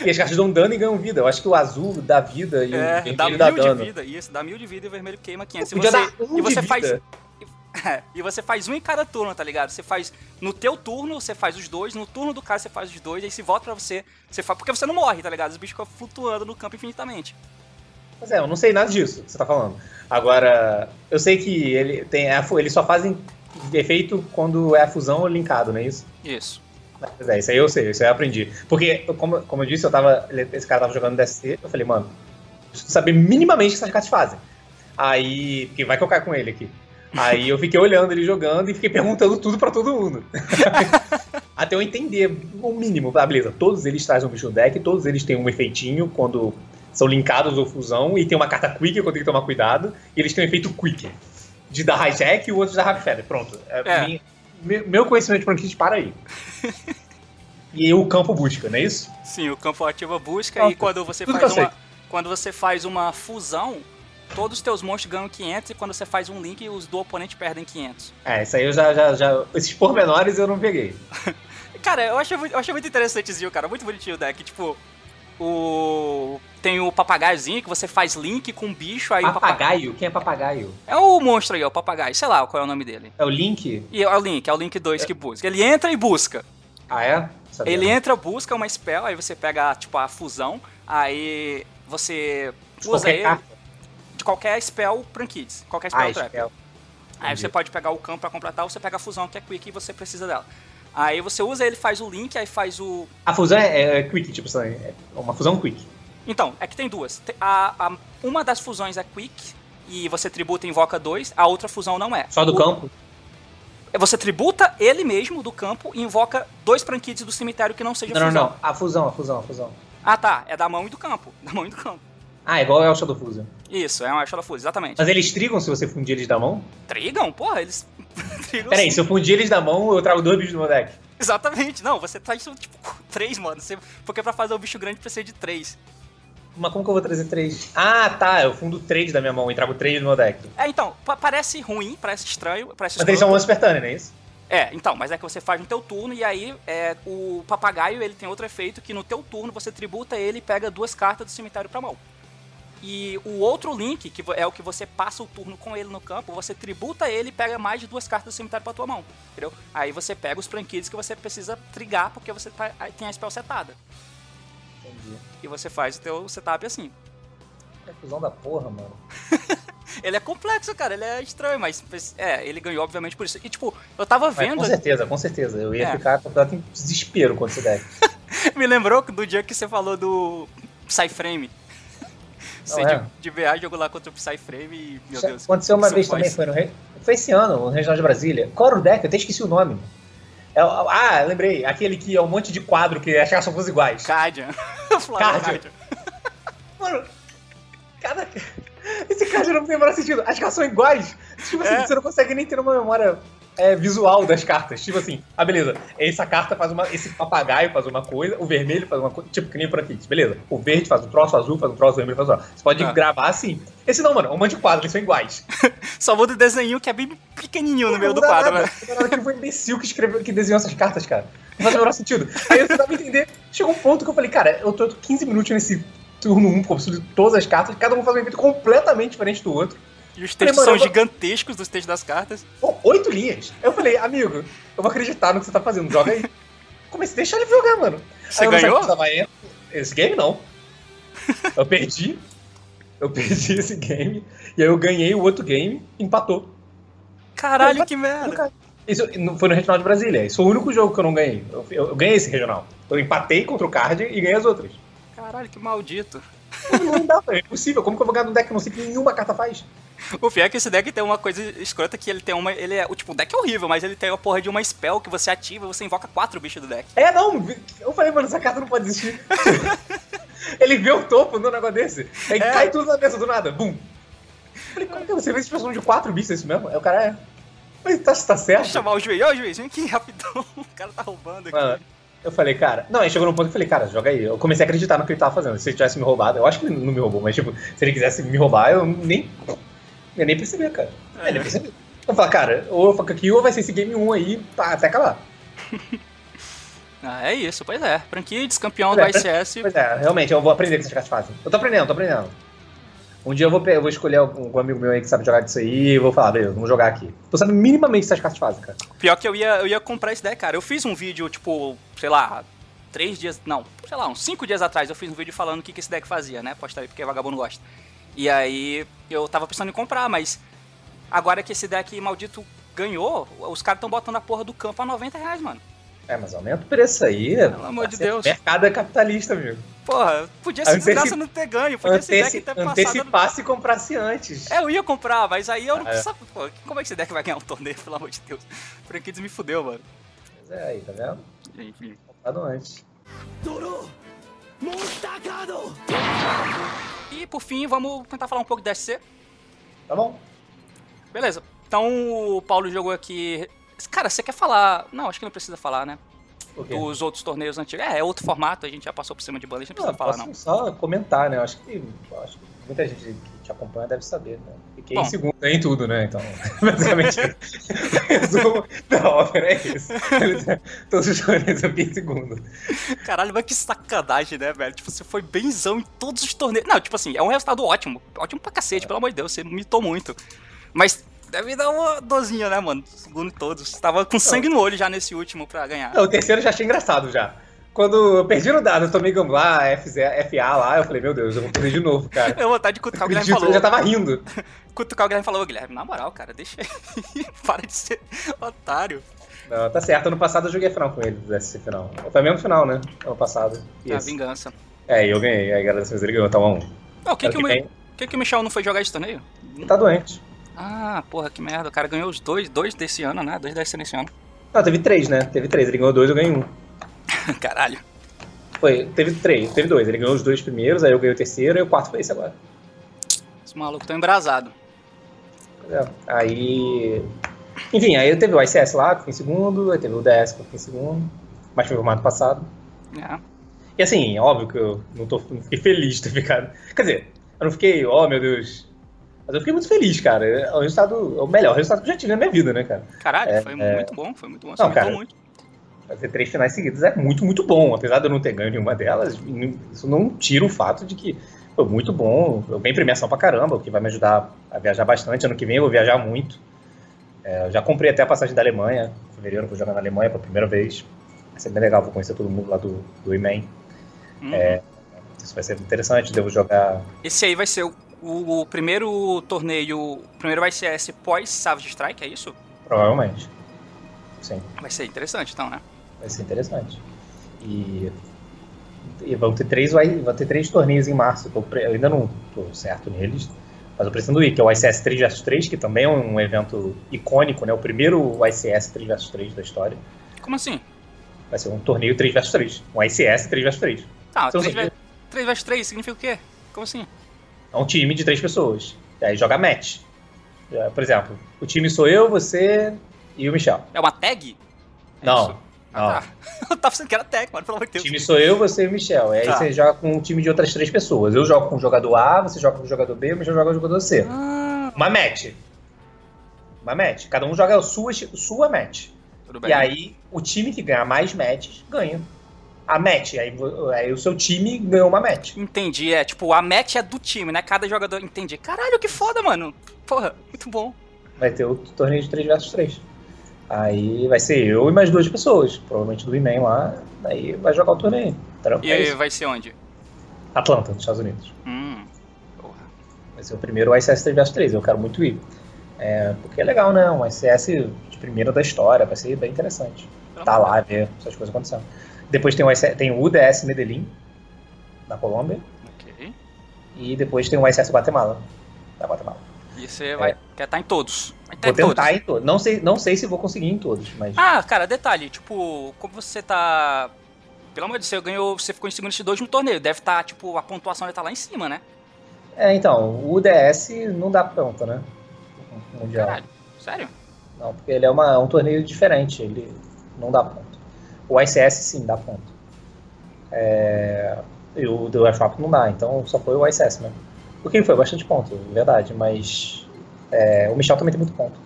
E as cartas dão dano e ganham vida. Eu acho que o azul dá vida e é, o vermelho dá mil dá dano. de vida. Isso, dá mil de vida e o vermelho queima 500. E você, um e você faz. É, e você faz um em cada turno, tá ligado? Você faz no teu turno, você faz os dois, no turno do cara você faz os dois, aí se volta pra você, você faz. Porque você não morre, tá ligado? Os bichos ficam flutuando no campo infinitamente. Pois é, eu não sei nada disso que você tá falando. Agora, eu sei que ele tem. Ele só fazem efeito quando é a fusão linkado, não é isso? Isso. Mas é, isso aí eu sei, isso aí eu aprendi. Porque, como, como eu disse, eu tava, esse cara tava jogando DSC, eu falei, mano, preciso saber minimamente o que essas cartas fazem. Aí, porque vai que eu caio com ele aqui. Aí eu fiquei olhando ele jogando e fiquei perguntando tudo pra todo mundo. Até eu entender o mínimo. Ah, beleza, todos eles trazem um bicho deck, todos eles têm um efeitinho quando são linkados ou fusão, e tem uma carta quick que eu tenho que tomar cuidado, e eles têm um efeito quick. De dar hijack e o outro de dar feather. Pronto. É, é. Minha, meu conhecimento de franquia para aí. e o campo busca, não é isso? Sim, o campo ativa busca e quando você Tudo faz uma quando você faz uma fusão, todos os teus monstros ganham 500 e quando você faz um link, os do oponente perdem 500. É, isso aí eu já, já, já esses pormenores eu não peguei. cara, eu achei, eu achei muito interessantezinho, cara, muito bonitinho o deck, tipo, o tem o papagaiozinho que você faz link com o bicho aí. Papagaio? Quem é papagaio? É o monstro aí, é o papagaio. Sei lá qual é o nome dele. É o Link? E é o Link, é o Link 2 é. que busca. Ele entra e busca. Ah, é? Sabia ele não. entra, busca uma spell, aí você pega, tipo, a fusão, aí você de usa ele. Carta. De qualquer spell Prankids. Qualquer spell ah, trap. Spell. Aí você pode pegar o campo pra completar, ou você pega a fusão que é quick e você precisa dela. Aí você usa ele, faz o link, aí faz o. A fusão é, é quick, tipo, é uma fusão quick. Então, é que tem duas. A, a, uma das fusões é Quick, e você tributa e invoca dois, a outra fusão não é. Só do o, campo? Você tributa ele mesmo do campo e invoca dois Prankids do cemitério que não seja não, fusão. Não, não, a fusão, a fusão, a fusão. Ah, tá. É da mão e do campo. Da mão e do campo. Ah, é igual é o Shadow Fusion. Isso, é o Shadow Fusion, exatamente. Mas eles trigam se você fundir eles da mão? Trigam? Porra, eles trigam Peraí, se eu fundir eles da mão, eu trago dois bichos no meu deck. Exatamente. Não, você traz, tipo, três, mano. Você... Porque pra fazer o bicho grande precisa de três. Mas como que eu vou trazer três? Ah, tá. Eu fundo três da minha mão e trago três no meu deck. É, então, parece ruim, parece estranho, parece Mas eles são Once per turn, não é isso? É, então, mas é que você faz no teu turno e aí é, o papagaio ele tem outro efeito que no teu turno você tributa ele e pega duas cartas do cemitério pra mão. E o outro link, que é o que você passa o turno com ele no campo, você tributa ele e pega mais de duas cartas do cemitério pra tua mão. Entendeu? Aí você pega os franquides que você precisa trigar porque você tá, tem a spell setada. Entendi. E você faz o teu setup assim. É fusão da porra, mano. ele é complexo, cara. Ele é estranho, mas é, ele ganhou obviamente por isso. E tipo, eu tava vendo. Mas, com certeza, com certeza. Eu ia é. ficar completo em desespero quando você der. Me lembrou do dia que você falou do Psyframe. Sei é. de, de VA, jogo lá contra o Psyframe e, meu Isso Deus. aconteceu uma vez também, foi, no, foi esse ano, no Regional de Brasília. Qual era o deck? Eu até esqueci o nome. É ah, lembrei. Aquele que é um monte de quadro que caras são todas iguais. Cardian. Cardian. Mano, cada. Esse card não tem o menor sentido. As cartas são iguais. Tipo assim, É. você não consegue nem ter uma memória é, visual das cartas. Tipo assim, ah, beleza. Essa carta faz uma. Esse papagaio faz uma coisa, o vermelho faz uma coisa. Tipo, que nem por aqui. Beleza. O verde faz um troço, o azul faz um troço, o vermelho faz um troço. Você pode Ah. gravar assim. Esse não, mano. Um monte de quadros, eles são iguais. Só muda o desenho que é bem pequenininho no meio do dá quadro, nada. né? Não dá que foi um imbecil que escreveu, que desenhou essas cartas, cara. Não faz o menor sentido. Aí eu tentava entender. Chegou um ponto que eu falei, cara, eu tô 15 minutos nesse turno 1, como de todas as cartas, cada um faz um efeito completamente diferente do outro. E os Falei, textos mano, são vou- gigantescos dos textos das cartas. Pô, oito linhas. Eu falei, amigo, eu vou acreditar no que você tá fazendo, joga aí. Comecei a deixar ele jogar, mano. Você aí ganhou? Esse game não. Eu perdi. Eu perdi esse game. E aí eu ganhei o outro game, empatou. Caralho, Eu- que merda. Isso foi no Regional de Brasília. Isso foi o único jogo que eu não ganhei. Eu, eu- eu ganhei esse regional. Eu empatei contra o Card e ganhei as outras. Caralho, que maldito. Não dá, é impossível. Como que eu vou ganhar num deck que eu não sei que nenhuma carta faz? O pior é que esse deck tem uma coisa escrota que ele tem uma. Ele é. O tipo, o deck é horrível, mas ele tem a porra de uma spell que você ativa e você invoca quatro bichos do deck. É, não. Eu falei, mano, essa carta não pode existir. Ele vê o topo no negócio desse. Aí É. cai tudo na mesa do nada. Bum. Eu falei, como que você vê esse personagem de quatro bichos é isso mesmo? Aí o cara é. Mas tá, tá certo. Vou chamar o juiz. Ô juiz, vem aqui rapidão. O cara tá roubando aqui. Mano, eu falei, cara. Não, aí chegou num ponto que eu falei, cara, joga aí. Eu comecei a acreditar no que ele tava fazendo. Se ele tivesse me roubado, eu acho que ele não me roubou, mas tipo, se ele quisesse me roubar, eu nem. Eu nem percebi, cara. É. Eu nem percebi. Eu falei, cara, ou eu aqui, ou vai ser esse game 1 aí pá, até acabar. Ah, é isso, pois é. Franquides, campeão do Pois é, ICS. Pois é, realmente, eu vou aprender que essas cartas fazem. Eu tô aprendendo, tô aprendendo. Um dia eu vou, eu vou escolher algum amigo meu aí que sabe jogar disso aí e vou falar, beleza, vamos jogar aqui. Tu sabe minimamente essas cartas fazem, cara. Pior que eu ia, eu ia comprar esse deck, cara. Eu fiz um vídeo, tipo, sei lá, três dias. Não, sei lá, uns cinco dias atrás eu fiz um vídeo falando o que, que esse deck fazia, né? Posta aí porque vagabundo gosta. E aí eu tava pensando em comprar, mas agora que esse deck maldito ganhou, os caras tão botando a porra do campo a 90 reais, mano. É, mas aumenta o preço aí. Pelo amor de Deus. Mercado é capitalista, amigo. Porra, podia ser Anteci- desgraça não ter ganho, podia esse Anteci... deck ter passado. Antecipasse e comprasse antes. É, eu ia comprar, mas aí eu não Ah, é. sabe, pô, como é que esse deck vai ganhar um torneio, pelo amor de Deus? Franquides me fudeu, mano. Pois é, aí, tá vendo? Enfim. Comprado antes. E por fim, vamos tentar falar um pouco de SC. Tá bom. Beleza. Então o Paulo jogou aqui. Cara, você quer falar. Não, acho que não precisa falar, né? Quê? Dos outros torneios antigos. É, é outro formato, a gente já passou por cima de banda, a gente não Não, precisa falar, não. só comentar, né? Eu acho que, acho que muita gente te acompanha deve saber, né? Fiquei Bom. em segundo em tudo, né? Então, basicamente, resumo da ópera é isso. Todos os torneios eu fiquei em segundo. Caralho, mas que sacanagem, né, velho? Tipo, você foi benzão em todos os torneios. Não, tipo assim, é um resultado ótimo. Ótimo pra cacete, pelo amor de Deus, você mitou muito. Mas deve dar uma dozinha, né, mano? Segundo em todos. Tava com sangue no olho já nesse último pra ganhar. Não, o terceiro eu já achei engraçado já. Quando eu perdi no dado, eu tomei gamblar, FZ, FA lá, eu falei, meu Deus, eu vou perder de novo, cara. Eu vontade de cutucar o Guilherme falou. eu já tava rindo. Cutucar o Guilherme falou, "Ô, Guilherme, na moral, cara, deixa aí. Para de ser otário. Não, tá certo. Ano passado eu joguei a final com ele, SC final. Foi mesmo final, né? Ano passado. É a vingança. É, e eu ganhei. Aí, galera, vocês ele ganhou, tá um. Ó, o que, Ano que, o, que que, que o Michel não foi jogar esse torneio? ele tá doente. Ah, porra, que merda. O cara ganhou os dois, dois desse ano, né? Dois desse nesse ano. Não, teve três, né? Teve três. Ele ganhou dois, eu ganhei um. Caralho. Foi, teve três, teve dois. Ele ganhou os dois primeiros, aí eu ganhei o terceiro e o quarto foi esse agora. Esse maluco tá embrasado. É. Aí. Enfim, aí teve o ICS lá, que foi em segundo, aí teve o DS que foi em segundo, mas foi o formato passado. É. E assim, óbvio que eu não, tô, não fiquei feliz de ter ficado. Quer dizer, eu não fiquei, oh meu Deus. Mas eu fiquei muito feliz, cara. É o resultado, é o melhor resultado que eu já tive na minha vida, né, cara? Caralho, É, foi é. muito bom, foi muito bom. Você Não, cara. muito. Fazer três finais seguidas é muito, muito bom. Apesar de eu não ter ganho nenhuma delas, isso não tira o fato de que foi muito bom. Eu ganhei premiação pra caramba, o que vai me ajudar a viajar bastante. Ano que vem eu vou viajar muito. É, eu já comprei até a passagem da Alemanha. Em fevereiro eu vou jogar na Alemanha pela primeira vez. Vai ser bem legal, vou conhecer todo mundo lá do, do E-Man. Hum. É. Isso vai ser interessante, devo jogar. Esse aí vai ser o, o- o primeiro torneio, o primeiro vai ser esse pós Savage Strike, é isso? Provavelmente. Sim. Vai ser interessante então, né? Vai ser interessante. E. e vão ter três, vão ter três torneios em março. Eu, eu ainda não estou certo neles, mas eu pretendo ir, que é o ICS 3 vs 3, que também é um evento icônico, né? O primeiro ICS 3 vs 3 da história. Como assim? Vai ser um torneio 3 vs 3. Um ICS 3 vs 3. Tá, então, 3, 3 vs 3 significa o quê? Como assim? É um time de três pessoas. E aí joga match. Por exemplo, o time sou eu, você e o Michel. É uma tag? É não. Ah, tá. Eu tava pensando que era tag, mano, pelo amor de Deus. O time sou eu, você e o Michel. E aí tá. você joga com um time de outras três pessoas. Eu jogo com o jogador A, você joga com o jogador B, o Michel joga com o jogador C. Ah. Uma match. Uma match. Cada um joga a sua, sua match. Tudo bem. E aí, o time que ganhar mais matches ganha. A match, aí, aí o seu time ganhou uma match. Entendi, é tipo, a match é do time, né? Cada jogador. Entendi. Caralho, que foda, mano. Porra, muito bom. Vai ter o torneio de 3 vs 3. Aí vai ser eu e mais duas pessoas, provavelmente do E-Man lá, aí vai jogar o torneio. Então, e é vai ser onde? Atlanta, nos Estados Unidos. Hum, porra. Vai ser o primeiro ICS 3 vs 3, eu quero muito ir. É, porque é legal, né? Um ICS de primeira da história, vai ser bem interessante. Tá lá, ver essas coisas acontecendo. Depois tem o, ICS, tem o UDS Medellín, da Colômbia. Ok. E depois tem o ICS Guatemala, da Guatemala. E você vai, é. quer estar tá em todos. Vai tá vou em tentar todos. em todos. Não sei, não sei se vou conseguir em todos, mas. Ah, cara, detalhe, tipo, como você tá. Pelo amor de Deus, você ganhou. Você ficou em segundo X2 no torneio. Deve estar, tá, tipo, a pontuação deve estar tá lá em cima, né? É, então, o UDS não dá ponto, né? Mundial. Caralho, sério? Não, porque ele é uma, um torneio diferente, ele não dá ponto. O ICS sim dá ponto. É, e o do Airshop não dá, então só foi o ICS mesmo. O que foi bastante ponto, verdade, mas é, o Michel também tem muito ponto.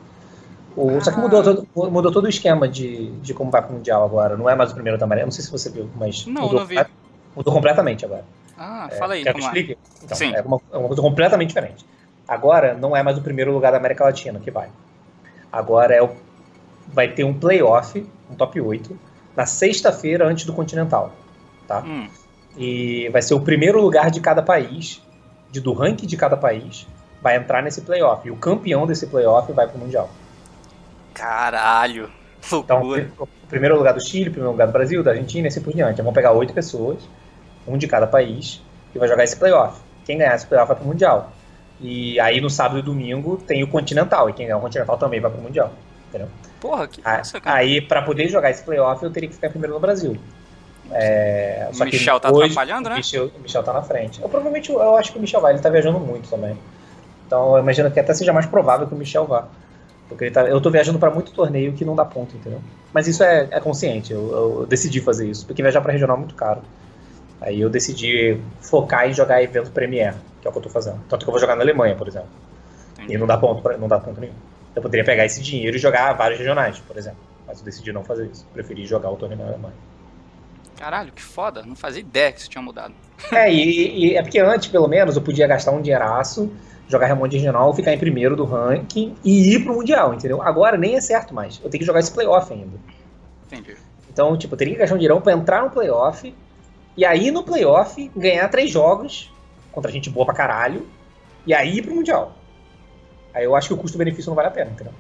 O, ah. Só que mudou todo, mudou todo o esquema de, de como vai pro Mundial agora. Não é mais o primeiro da maré. Não sei se você viu, mas não, mudou, não vi. mudou completamente agora. Ah, é, fala aí. Quer que eu explique? Então, Sim. É uma, é uma coisa completamente diferente. Agora não é mais o primeiro lugar da América Latina que vai. Agora é o, vai ter um playoff, um top 8, na sexta-feira antes do Continental. Tá? Hum. E vai ser o primeiro lugar de cada país de, do ranking de cada país vai entrar nesse playoff. E o campeão desse playoff vai pro Mundial. Caralho. Então, o primeiro lugar do Chile, o primeiro lugar do Brasil, da Argentina e assim por diante. Vão pegar oito pessoas, um de cada país, e vai jogar esse playoff. Quem ganhar esse playoff vai pro Mundial. E aí no sábado e domingo tem o Continental, e quem ganhar o Continental também vai pro Mundial. Entendeu? Porra, que massa, cara. Aí, pra poder jogar esse playoff, eu teria que ficar primeiro no Brasil. É, o Michel tá hoje, atrapalhando, né? O Michel, o Michel tá na frente. Eu provavelmente eu acho que o Michel vai, ele tá viajando muito também. Então eu imagino que até seja mais provável que o Michel vá. Porque tá, eu tô viajando para muito torneio que não dá ponto, entendeu? Mas isso é, é consciente, eu, eu, decidi fazer isso, porque viajar para regional é muito caro. Aí eu decidi focar em jogar evento Premier, que é o que eu tô fazendo. Tanto que eu vou jogar na Alemanha, por exemplo. E não dá ponto, pra, não dá ponto nenhum. Eu poderia pegar esse dinheiro e jogar vários regionais, por exemplo. Mas eu decidi não fazer isso. Preferi jogar o torneio na Alemanha. Caralho, que foda. Não fazia ideia que isso tinha mudado. É, e, e, é porque antes, pelo menos, eu podia gastar um dinheiraço, jogar remonte regional, ficar em primeiro do ranking e ir pro Mundial, entendeu? Agora nem é certo mais. Eu tenho que jogar esse playoff ainda. Entendi. Então, tipo, eu teria que gastar um dinheirão pra entrar no playoff e aí no playoff ganhar três jogos contra gente boa pra caralho e aí ir pro Mundial. Aí eu acho que o custo-benefício não vale a pena, entendeu?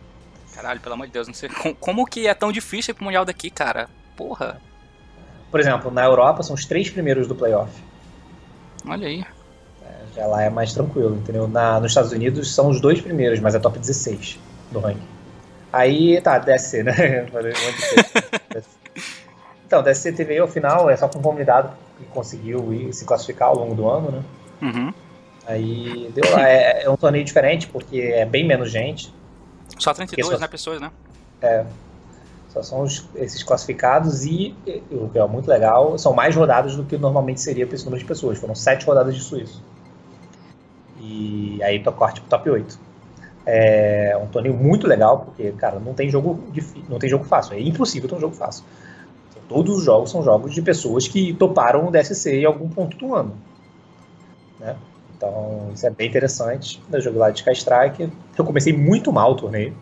Caralho, pelo amor de Deus, não sei como, como que é tão difícil ir pro Mundial daqui, cara. Porra. Por exemplo, na Europa são os três primeiros do playoff. Olha aí. É, já lá é mais tranquilo, entendeu? Na, nos Estados Unidos são os dois primeiros, mas é top 16 do ranking. Aí, tá, DSC, né? então, DSC teve ao final, é só com comunidade que conseguiu ir, se classificar ao longo do ano, né? Uhum. Aí deu lá. É, é, um torneio diferente, porque é bem menos gente. Só 32, só, né, pessoas, né? É, só são os, esses classificados e, o que é muito legal, são mais rodadas do que normalmente seria para esse número de pessoas. Foram sete rodadas de suíço. E aí tu corte pro top 8. É um torneio muito legal, porque, cara, não tem jogo não tem jogo fácil. É impossível ter um jogo fácil. Então, todos os jogos são jogos de pessoas que toparam o DSC em algum ponto do ano. Né? Então, isso é bem interessante. Eu joguei lá de Sky Eu comecei muito mal o torneio.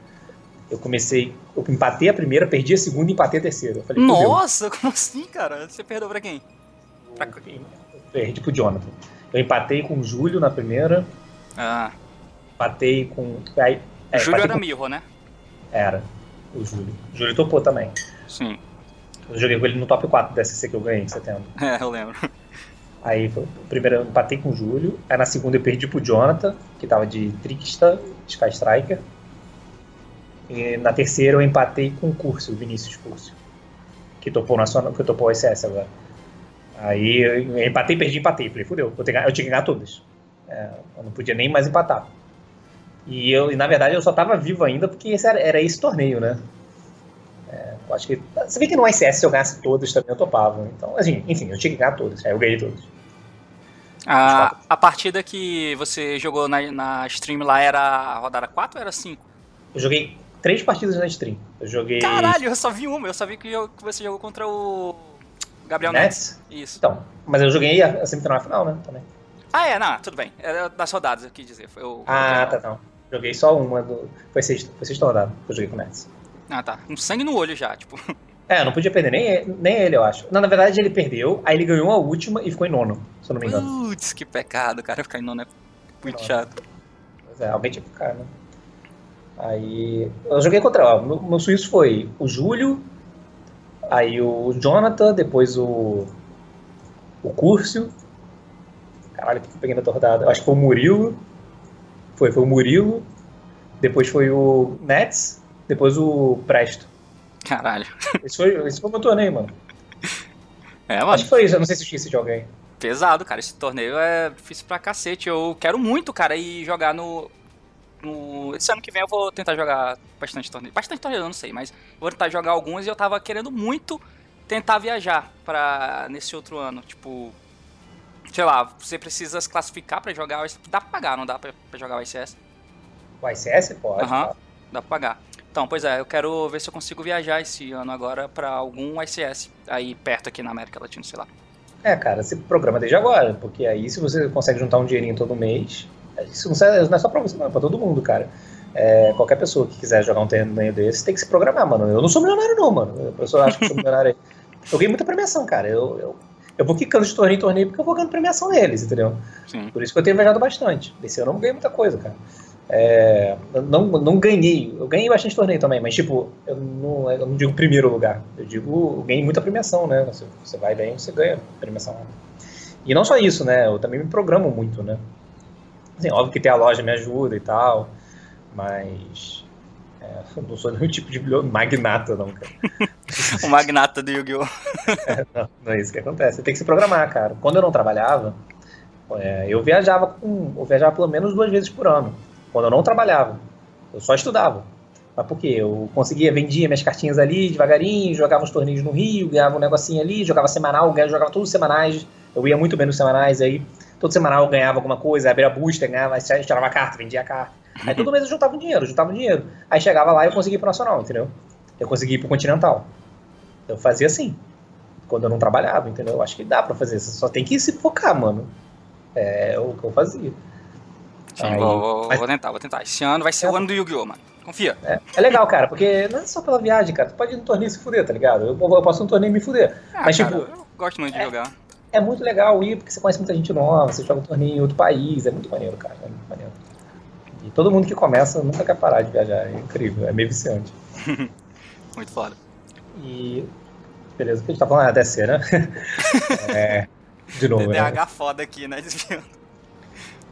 Eu comecei, eu empatei a primeira, perdi a segunda e empatei a terceira. Falei, Nossa, como assim, cara? Você perdeu pra quem? Pra... Eu perdi pro Jonathan. Eu empatei com o Júlio na primeira. Ah. Empatei com. Aí, é, Júlio era com... Mirro, né? Era, o Júlio. O Júlio topou também. Sim. Eu joguei com ele no top 4 do SC que eu ganhei em setembro. É, eu lembro. Aí, foi, primeiro eu empatei com o Júlio. Aí na segunda eu perdi pro Jonathan, que tava de Tricksta, Sky Striker. E na terceira eu empatei com o Curso, o Vinícius Curso. Que topou o Nacional, que topou o SS agora. Aí eu empatei, perdi, empatei. Falei, fudeu, eu, tinha que ganhar todas. É, eu não podia nem mais empatar. E eu, e na verdade, eu só tava vivo ainda porque esse era, era esse torneio, né? É, eu acho que. Você vê que no ICS, se eu ganhasse todas também, eu topava. Então, assim, enfim, eu tinha que ganhar todas. Aí eu ganhei todas. A, a partida que você jogou na, na stream lá era a rodada 4 ou era 5? Eu joguei três partidas na stream. Eu joguei. Caralho, eu só vi uma. Eu só vi que, eu, que você jogou contra o Gabriel Nets. Nets. Isso. Então, mas eu joguei a semifinal final, né? Também. Ah, é, não, tudo bem. Era das rodadas, eu quis dizer. Foi o, ah, tá, não. Joguei só uma do. Foi sexta, foi sexta rodada que eu joguei com o Nets. Ah, tá. Com sangue no olho já, tipo. É, não podia perder nem ele, nem ele, eu acho. Não, na verdade, ele perdeu, aí ele ganhou a última e ficou em nono, se eu não me engano. Putz, que pecado, cara. Ficar em nono é muito Nossa. chato. Pois é, realmente é ficar, né? Aí. Eu joguei contra. Ó, meu, meu suíço foi o Júlio, aí o Jonathan, depois o. O Curcio. Caralho, que peguei na tortada. Eu acho que foi o Murilo. Foi, foi o Murilo. Depois foi o Nets. Depois o Presto. Caralho. Esse foi, esse foi o meu torneio, mano. É, mano. Acho que foi isso, eu não sei se esqueci de alguém. Pesado, cara. Esse torneio é difícil pra cacete. Eu quero muito, cara, ir jogar no. No... Esse ano que vem eu vou tentar jogar bastante torneio. Bastante torneio, eu não sei, mas vou tentar jogar alguns e eu tava querendo muito tentar viajar pra nesse outro ano. Tipo. Sei lá, você precisa se classificar pra jogar. Dá pra pagar, não dá pra, pra jogar o ICS? O ICS pode. Aham, uhum, dá pra pagar. Então, pois é, eu quero ver se eu consigo viajar esse ano agora para algum ICS aí perto aqui na América Latina, sei lá. É, cara, se programa desde agora, porque aí se você consegue juntar um dinheirinho todo mês, isso não é só pra você, não, é pra todo mundo, cara. É, qualquer pessoa que quiser jogar um torneio desse tem que se programar, mano. Eu não sou milionário, não, mano. A pessoa acha que eu sou milionário aí. Eu ganhei muita premiação, cara. Eu, eu, eu vou quicando de torneio em torneio porque eu vou ganhando premiação neles, entendeu? Sim. Por isso que eu tenho viajado bastante. Esse ano eu não ganhei muita coisa, cara. É, não, não ganhei, eu ganhei bastante torneio também, mas tipo, eu não, eu não digo primeiro lugar, eu digo, eu ganhei muita premiação, né? Você, você vai bem, você ganha premiação. E não só isso, né? Eu também me programo muito, né? Assim, óbvio que ter a loja me ajuda e tal, mas é, eu não sou nenhum tipo de magnata, não, cara. o magnata do Yu-Gi-Oh! é, não, não é isso que acontece. Você tem que se programar, cara. Quando eu não trabalhava, é, eu viajava com, eu viajava pelo menos duas vezes por ano quando eu não trabalhava. Eu só estudava. Mas por quê? Eu conseguia, vendia minhas cartinhas ali devagarinho, jogava uns torneios no Rio, ganhava um negocinho ali, jogava semanal, jogava todos os semanais. Eu ia muito bem nos semanais aí. Todo semanal eu ganhava alguma coisa, abria a booster, ganhava, tirava a carta, vendia a carta. Aí todo mês eu juntava um dinheiro, juntava um dinheiro. Aí chegava lá e eu conseguia ir pro Nacional, entendeu? Eu conseguia ir pro Continental. Eu fazia assim. Quando eu não trabalhava, entendeu? Eu acho que dá pra fazer. Você só tem que se focar, mano. É o que eu fazia. Sim, Aí, vou, mas... vou, tentar, vou tentar. Esse ano vai ser é. o ano do Yu-Gi-Oh, mano. Confia. É, é, legal, cara, porque não é só pela viagem, cara. Tu pode ir no torneio e se fuder, tá ligado? Eu, eu posso ir no torneio e me fuder. Ah, mas, cara, tipo. Eu gosto muito de é, jogar. É muito legal ir, porque você conhece muita gente nova, você joga um torneio em outro país, é muito maneiro, cara. É muito maneiro. E todo mundo que começa nunca quer parar de viajar. É incrível, é meio viciante. muito foda. E. Beleza, o que a gente tá falando? É DC, né? é. De novo. DDH né? foda aqui, né? Desviando.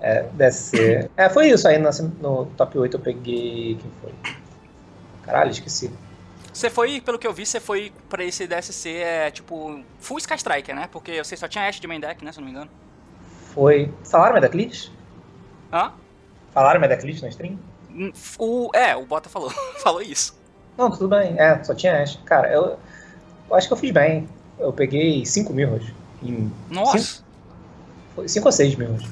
É, descer. É, foi isso. Aí no, no top 8 eu peguei. Quem foi? Caralho, esqueci. Você foi, pelo que eu vi, você foi pra esse DSC, é tipo, full Sky Striker, né? Porque você só tinha Ash de main deck, né? Se eu não me engano. Foi. Falaram Medaclid? Hã? Falaram Medaclid na stream? Hum, o, é, o Bota falou, falou isso. Não, tudo bem. É, só tinha Ash. Cara, eu, eu acho que eu fiz bem. Eu peguei 5 mirrors. Em Nossa! 5 ou 6 mirrors.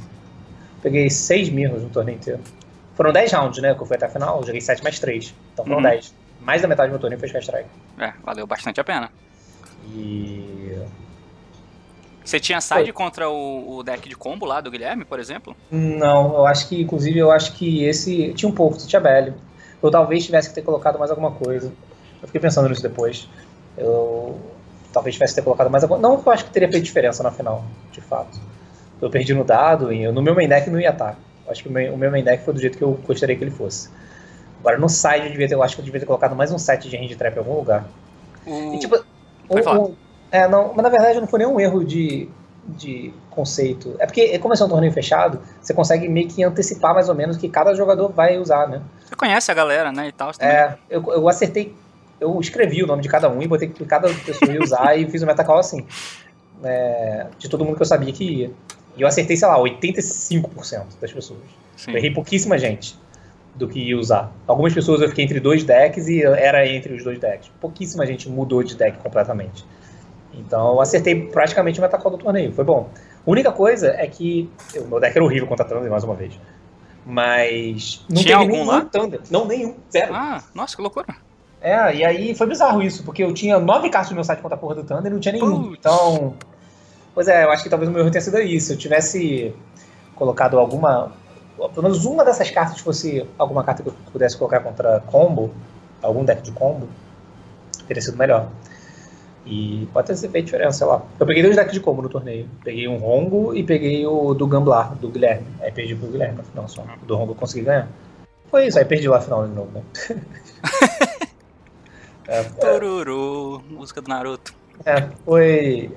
Peguei 6 mirros no torneio inteiro. Foram 10 rounds, né? Que eu fui até a final. Eu joguei 7 mais 3. Então foram uhum. 10. Mais da metade do meu torneio foi Sky Strike. É, valeu bastante a pena. E. Você tinha side foi. contra o, o, deck de combo lá do Guilherme, por exemplo? Não, eu acho que, inclusive, eu acho que esse. Tinha um pouco, tinha Belly. Eu talvez tivesse que ter colocado mais alguma coisa. Eu fiquei pensando nisso depois. Eu talvez tivesse que ter colocado mais alguma Não, eu acho que teria feito diferença na final, de fato eu perdi no dado e eu, no meu main deck não ia estar. Acho que o meu, o meu main deck foi do jeito que eu gostaria que ele fosse. Agora no side eu devia ter, eu acho que eu devia ter colocado mais um set de range trap em algum lugar. Uh, e, tipo, o, o, é, não, mas na verdade não foi nenhum erro de de conceito. É porque, como é um torneio fechado, você consegue meio que antecipar mais ou menos o que cada jogador vai usar, né? Você conhece a galera, né? E tal. É, eu, eu acertei. Eu escrevi o nome de cada um e botei que cada pessoa ia usar e fiz o metacall assim. É, de todo mundo que eu sabia que ia. E eu acertei, sei lá, 85% das pessoas. Sim. Eu errei pouquíssima gente do que ia usar. Algumas pessoas eu fiquei entre dois decks e era entre os dois decks. Pouquíssima gente mudou de deck completamente. Então eu acertei praticamente o metacall do torneio, foi bom. A única coisa é que o meu deck era horrível contra Thunder mais uma vez. Mas não tinha algum lá? Thunder. Não, nenhum. Zero. Ah, nossa, que loucura. É, e aí foi bizarro isso, porque eu tinha nove cartas no meu site contra a porra do Thunder e não tinha nenhum. Então. Pois é, eu acho que talvez o meu erro tenha sido isso. Se eu tivesse colocado alguma. Pelo menos uma dessas cartas fosse alguma carta que eu pudesse colocar contra combo, algum deck de combo, teria sido melhor. E pode ter feito diferença, sei lá. Eu peguei dois decks de combo no torneio. Peguei um Rongo e peguei o do Gamblar, do Guilherme. Aí perdi pro Guilherme no final só. O do Rongo eu consegui ganhar. Foi isso, aí perdi lá no final de novo, né? é, Tururu, música do Naruto. É, foi.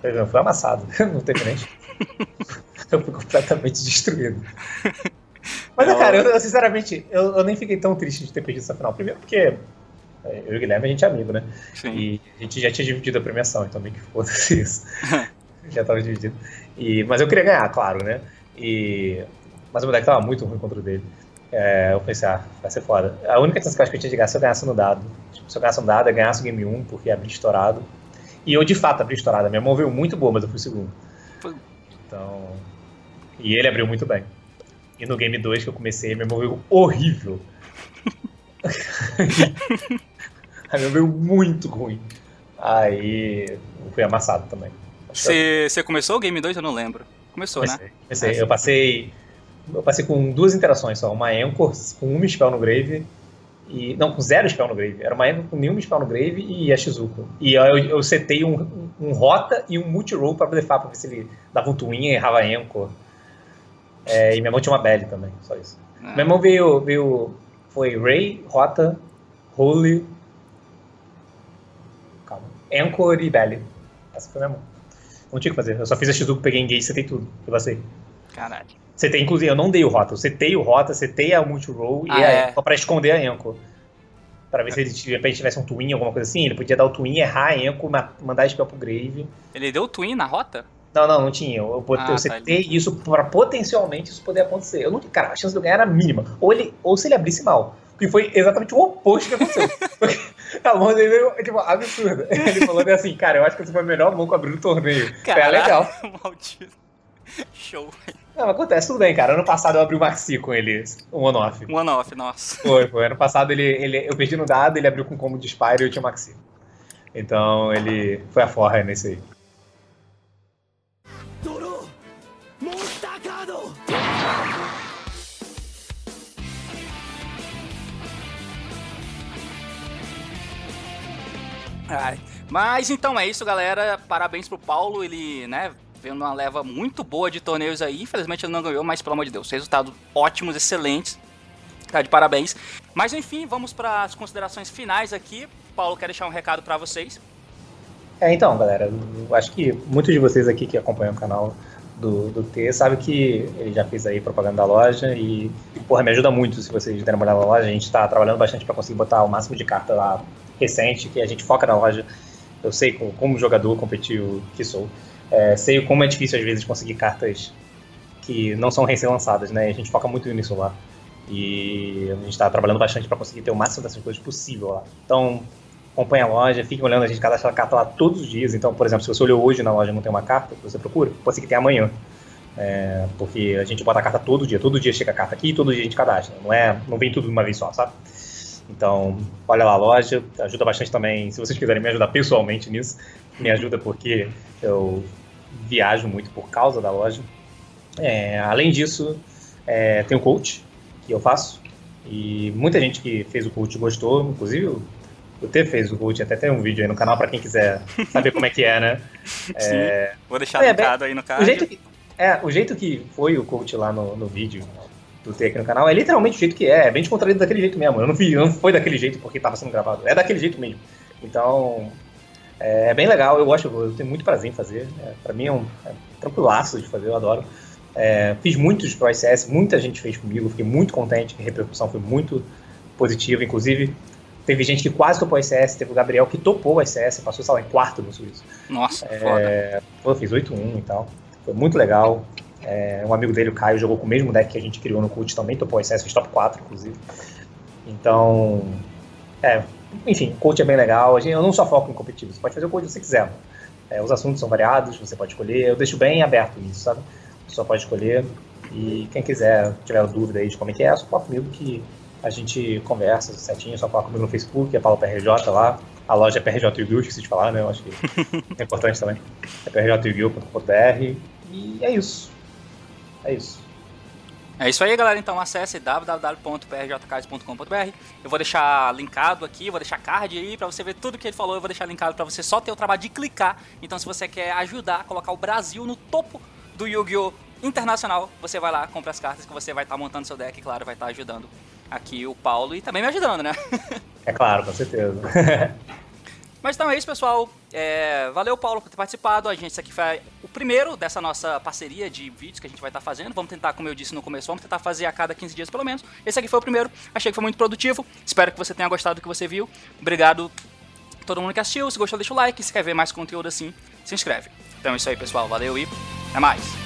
Foi, foi amassado, não teve nem. eu fui completamente destruído. Mas, não, cara, eu, eu sinceramente, eu, eu, nem fiquei tão triste de ter perdido essa final. Primeiro porque eu e o Guilherme, a gente é amigo, né? Sim. E a gente já tinha dividido a premiação, então meio que foda-se isso. já tava dividido. E, mas eu queria ganhar, claro, né? E, mas o meu deck tava muito ruim contra o dele. É, eu pensei, ah, vai ser foda. A única chance que eu acho que eu tinha de ganhar se eu ganhasse no dado. Tipo, se eu ganhasse no dado, eu ganhasse o game 1, porque abri estourado. E eu de fato abri estourado. A minha mão veio muito boa, mas eu fui segundo. Então. E ele abriu muito bem. E no game 2 que eu comecei, minha mão veio horrível. A minha veio muito ruim. Aí fui amassado também. Você começou o Game 2? Eu não lembro. Começou, comecei, né? Comecei. Eu passei. Eu passei com duas interações só. Uma Anchor com uma spell no Grave. E, não, com zero spell no Grave. Era uma Anchor com nenhuma spell no Grave e a Shizuko. E eu, eu setei um, um, Rota e um multi-roll pra blefar, pra ver se ele dava um twin e errava Anchor. É, e minha mão tinha uma Belly também, só isso. Ah. Minha mão veio, veio. Foi Ray, Rota, Holy, Anchor e Belly. Essa foi minha mão. Não tinha o que fazer. Eu só fiz a Shizuku, peguei engage, setei tudo. Eu passei. Caralho. Setei, inclusive, eu não dei o rota. Eu setei o rota, setei a multi-roll ah, e é. só pra esconder a Anchor. Pra ver se ele tivesse um twin, alguma coisa assim. Ele podia dar o twin, errar a Anchor, mandar a spell pro Grave. Ele deu o twin na rota? Não, não, não tinha. Eu, eu, ah, eu setei tá, isso pra potencialmente isso poder acontecer. Eu não, cara, a chance de eu ganhar era mínima. Ou, ele, ou se ele abrisse mal. Que foi exatamente o oposto que aconteceu. a mão dele é tipo, absurda. Ele falou assim, cara, eu acho que essa foi a melhor mão que abriu no torneio. Caralho, foi legal. Maldito. Show. Não, acontece, tudo bem, cara. Ano passado eu abri o Maxi com ele, um on-off. Um on-off, nossa. Foi, foi. Ano passado ele, ele, eu perdi no dado, ele abriu com combo de Spire e eu tinha Maxi. Então ele foi a forra nesse aí. Ai. Mas então é isso, galera. Parabéns pro Paulo. Ele, né, veio numa leva muito boa de torneios aí. Infelizmente ele não ganhou, mas pelo amor de Deus, resultados ótimos, excelentes. Tá de parabéns. Mas enfim, vamos para as considerações finais aqui. Paulo quer deixar um recado para vocês. É, então, galera, acho que muitos de vocês aqui que acompanham o canal do, do T sabe que ele já fez aí propaganda da loja e, porra, me ajuda muito se vocês derem uma olhada na loja. A gente está trabalhando bastante para conseguir botar o máximo de carta lá recente, que a gente foca na loja. Eu sei como, como jogador competitivo que sou, é, sei como é difícil às vezes conseguir cartas que não são recém-lançadas, né? A gente foca muito nisso lá. E a gente está trabalhando bastante para conseguir ter o máximo dessas coisas possível lá. Então, acompanha a loja, fique olhando, a gente cadastra a carta lá todos os dias. Então, por exemplo, se você olhou hoje na loja e não tem uma carta que você procura, pode ser que tenha amanhã. É, porque a gente bota a carta todo dia, todo dia chega a carta aqui, todo dia a gente cadastra. Não, é, não vem tudo de uma vez só, sabe? Então, olha lá a loja, ajuda bastante também. Se vocês quiserem me ajudar pessoalmente nisso, me ajuda porque eu viajo muito por causa da loja. É, além disso, é, tem o coach que eu faço e muita gente que fez o coach gostou, inclusive o T fez o coach, até tem um vídeo aí no canal para quem quiser saber como é que é, né? É, Vou deixar é, linkado aí no card. O jeito que, é, o jeito que foi o coach lá no, no vídeo, do T aqui no canal, é literalmente o jeito que é, é bem descontraído daquele jeito mesmo. Eu não vi, não foi daquele jeito porque estava sendo gravado, é daquele jeito mesmo. Então, É, é bem legal, eu gosto, eu tenho muito prazer em fazer. É, para mim é um é tranquilaço de fazer, eu adoro. É, fiz muitos pro ICS, muita gente fez comigo, fiquei muito contente, a repercussão foi muito positiva, inclusive teve gente que quase topou o ICS, teve o Gabriel que topou o ICS, passou, sei lá, em quarto no Suíço. Nossa, é, foda. Eu fiz 8-1 e tal, foi muito legal. É, um amigo dele, o Caio, jogou com o mesmo deck que a gente criou no CUT, também topou o ICS, fez top 4, inclusive. Então, é, enfim, coach é bem legal. Eu não só foco em competitivo, você pode fazer o coach que você quiser. É, os assuntos são variados, você pode escolher. Eu deixo bem aberto isso, sabe? Pessoa pode escolher. E quem quiser, tiver dúvida aí de como é que é, é só fala comigo que a gente conversa certinho. Só fala comigo no Facebook, é Paulo PRJ lá. A loja é PRJ Review, esqueci de falar, né? Eu acho que é importante também. É prjreview.com.br. E é isso. É isso. É isso aí, galera. Então acesse www.prjcards.com.br. Eu vou deixar linkado aqui, vou deixar card aí para você ver tudo que ele falou. Eu vou deixar linkado para você só ter o trabalho de clicar. Então, se você quer ajudar a colocar o Brasil no topo do Yu-Gi-Oh! Internacional, você vai lá, compra as cartas que você vai estar tá montando seu deck, claro, vai estar tá ajudando aqui o Paulo e também me ajudando, né? é claro, com certeza. Mas então é isso, pessoal. É, valeu, Paulo, por ter participado. A gente, esse aqui foi o primeiro dessa nossa parceria de vídeos que a gente vai estar fazendo. Vamos tentar, como eu disse no começo, vamos tentar fazer a cada 15 dias pelo menos. Esse aqui foi o primeiro. Achei que foi muito produtivo. Espero que você tenha gostado do que você viu. Obrigado a todo mundo que assistiu. Se gostou, deixa o like. Se quer ver mais conteúdo assim, se inscreve. Então é isso aí, pessoal. Valeu e até mais.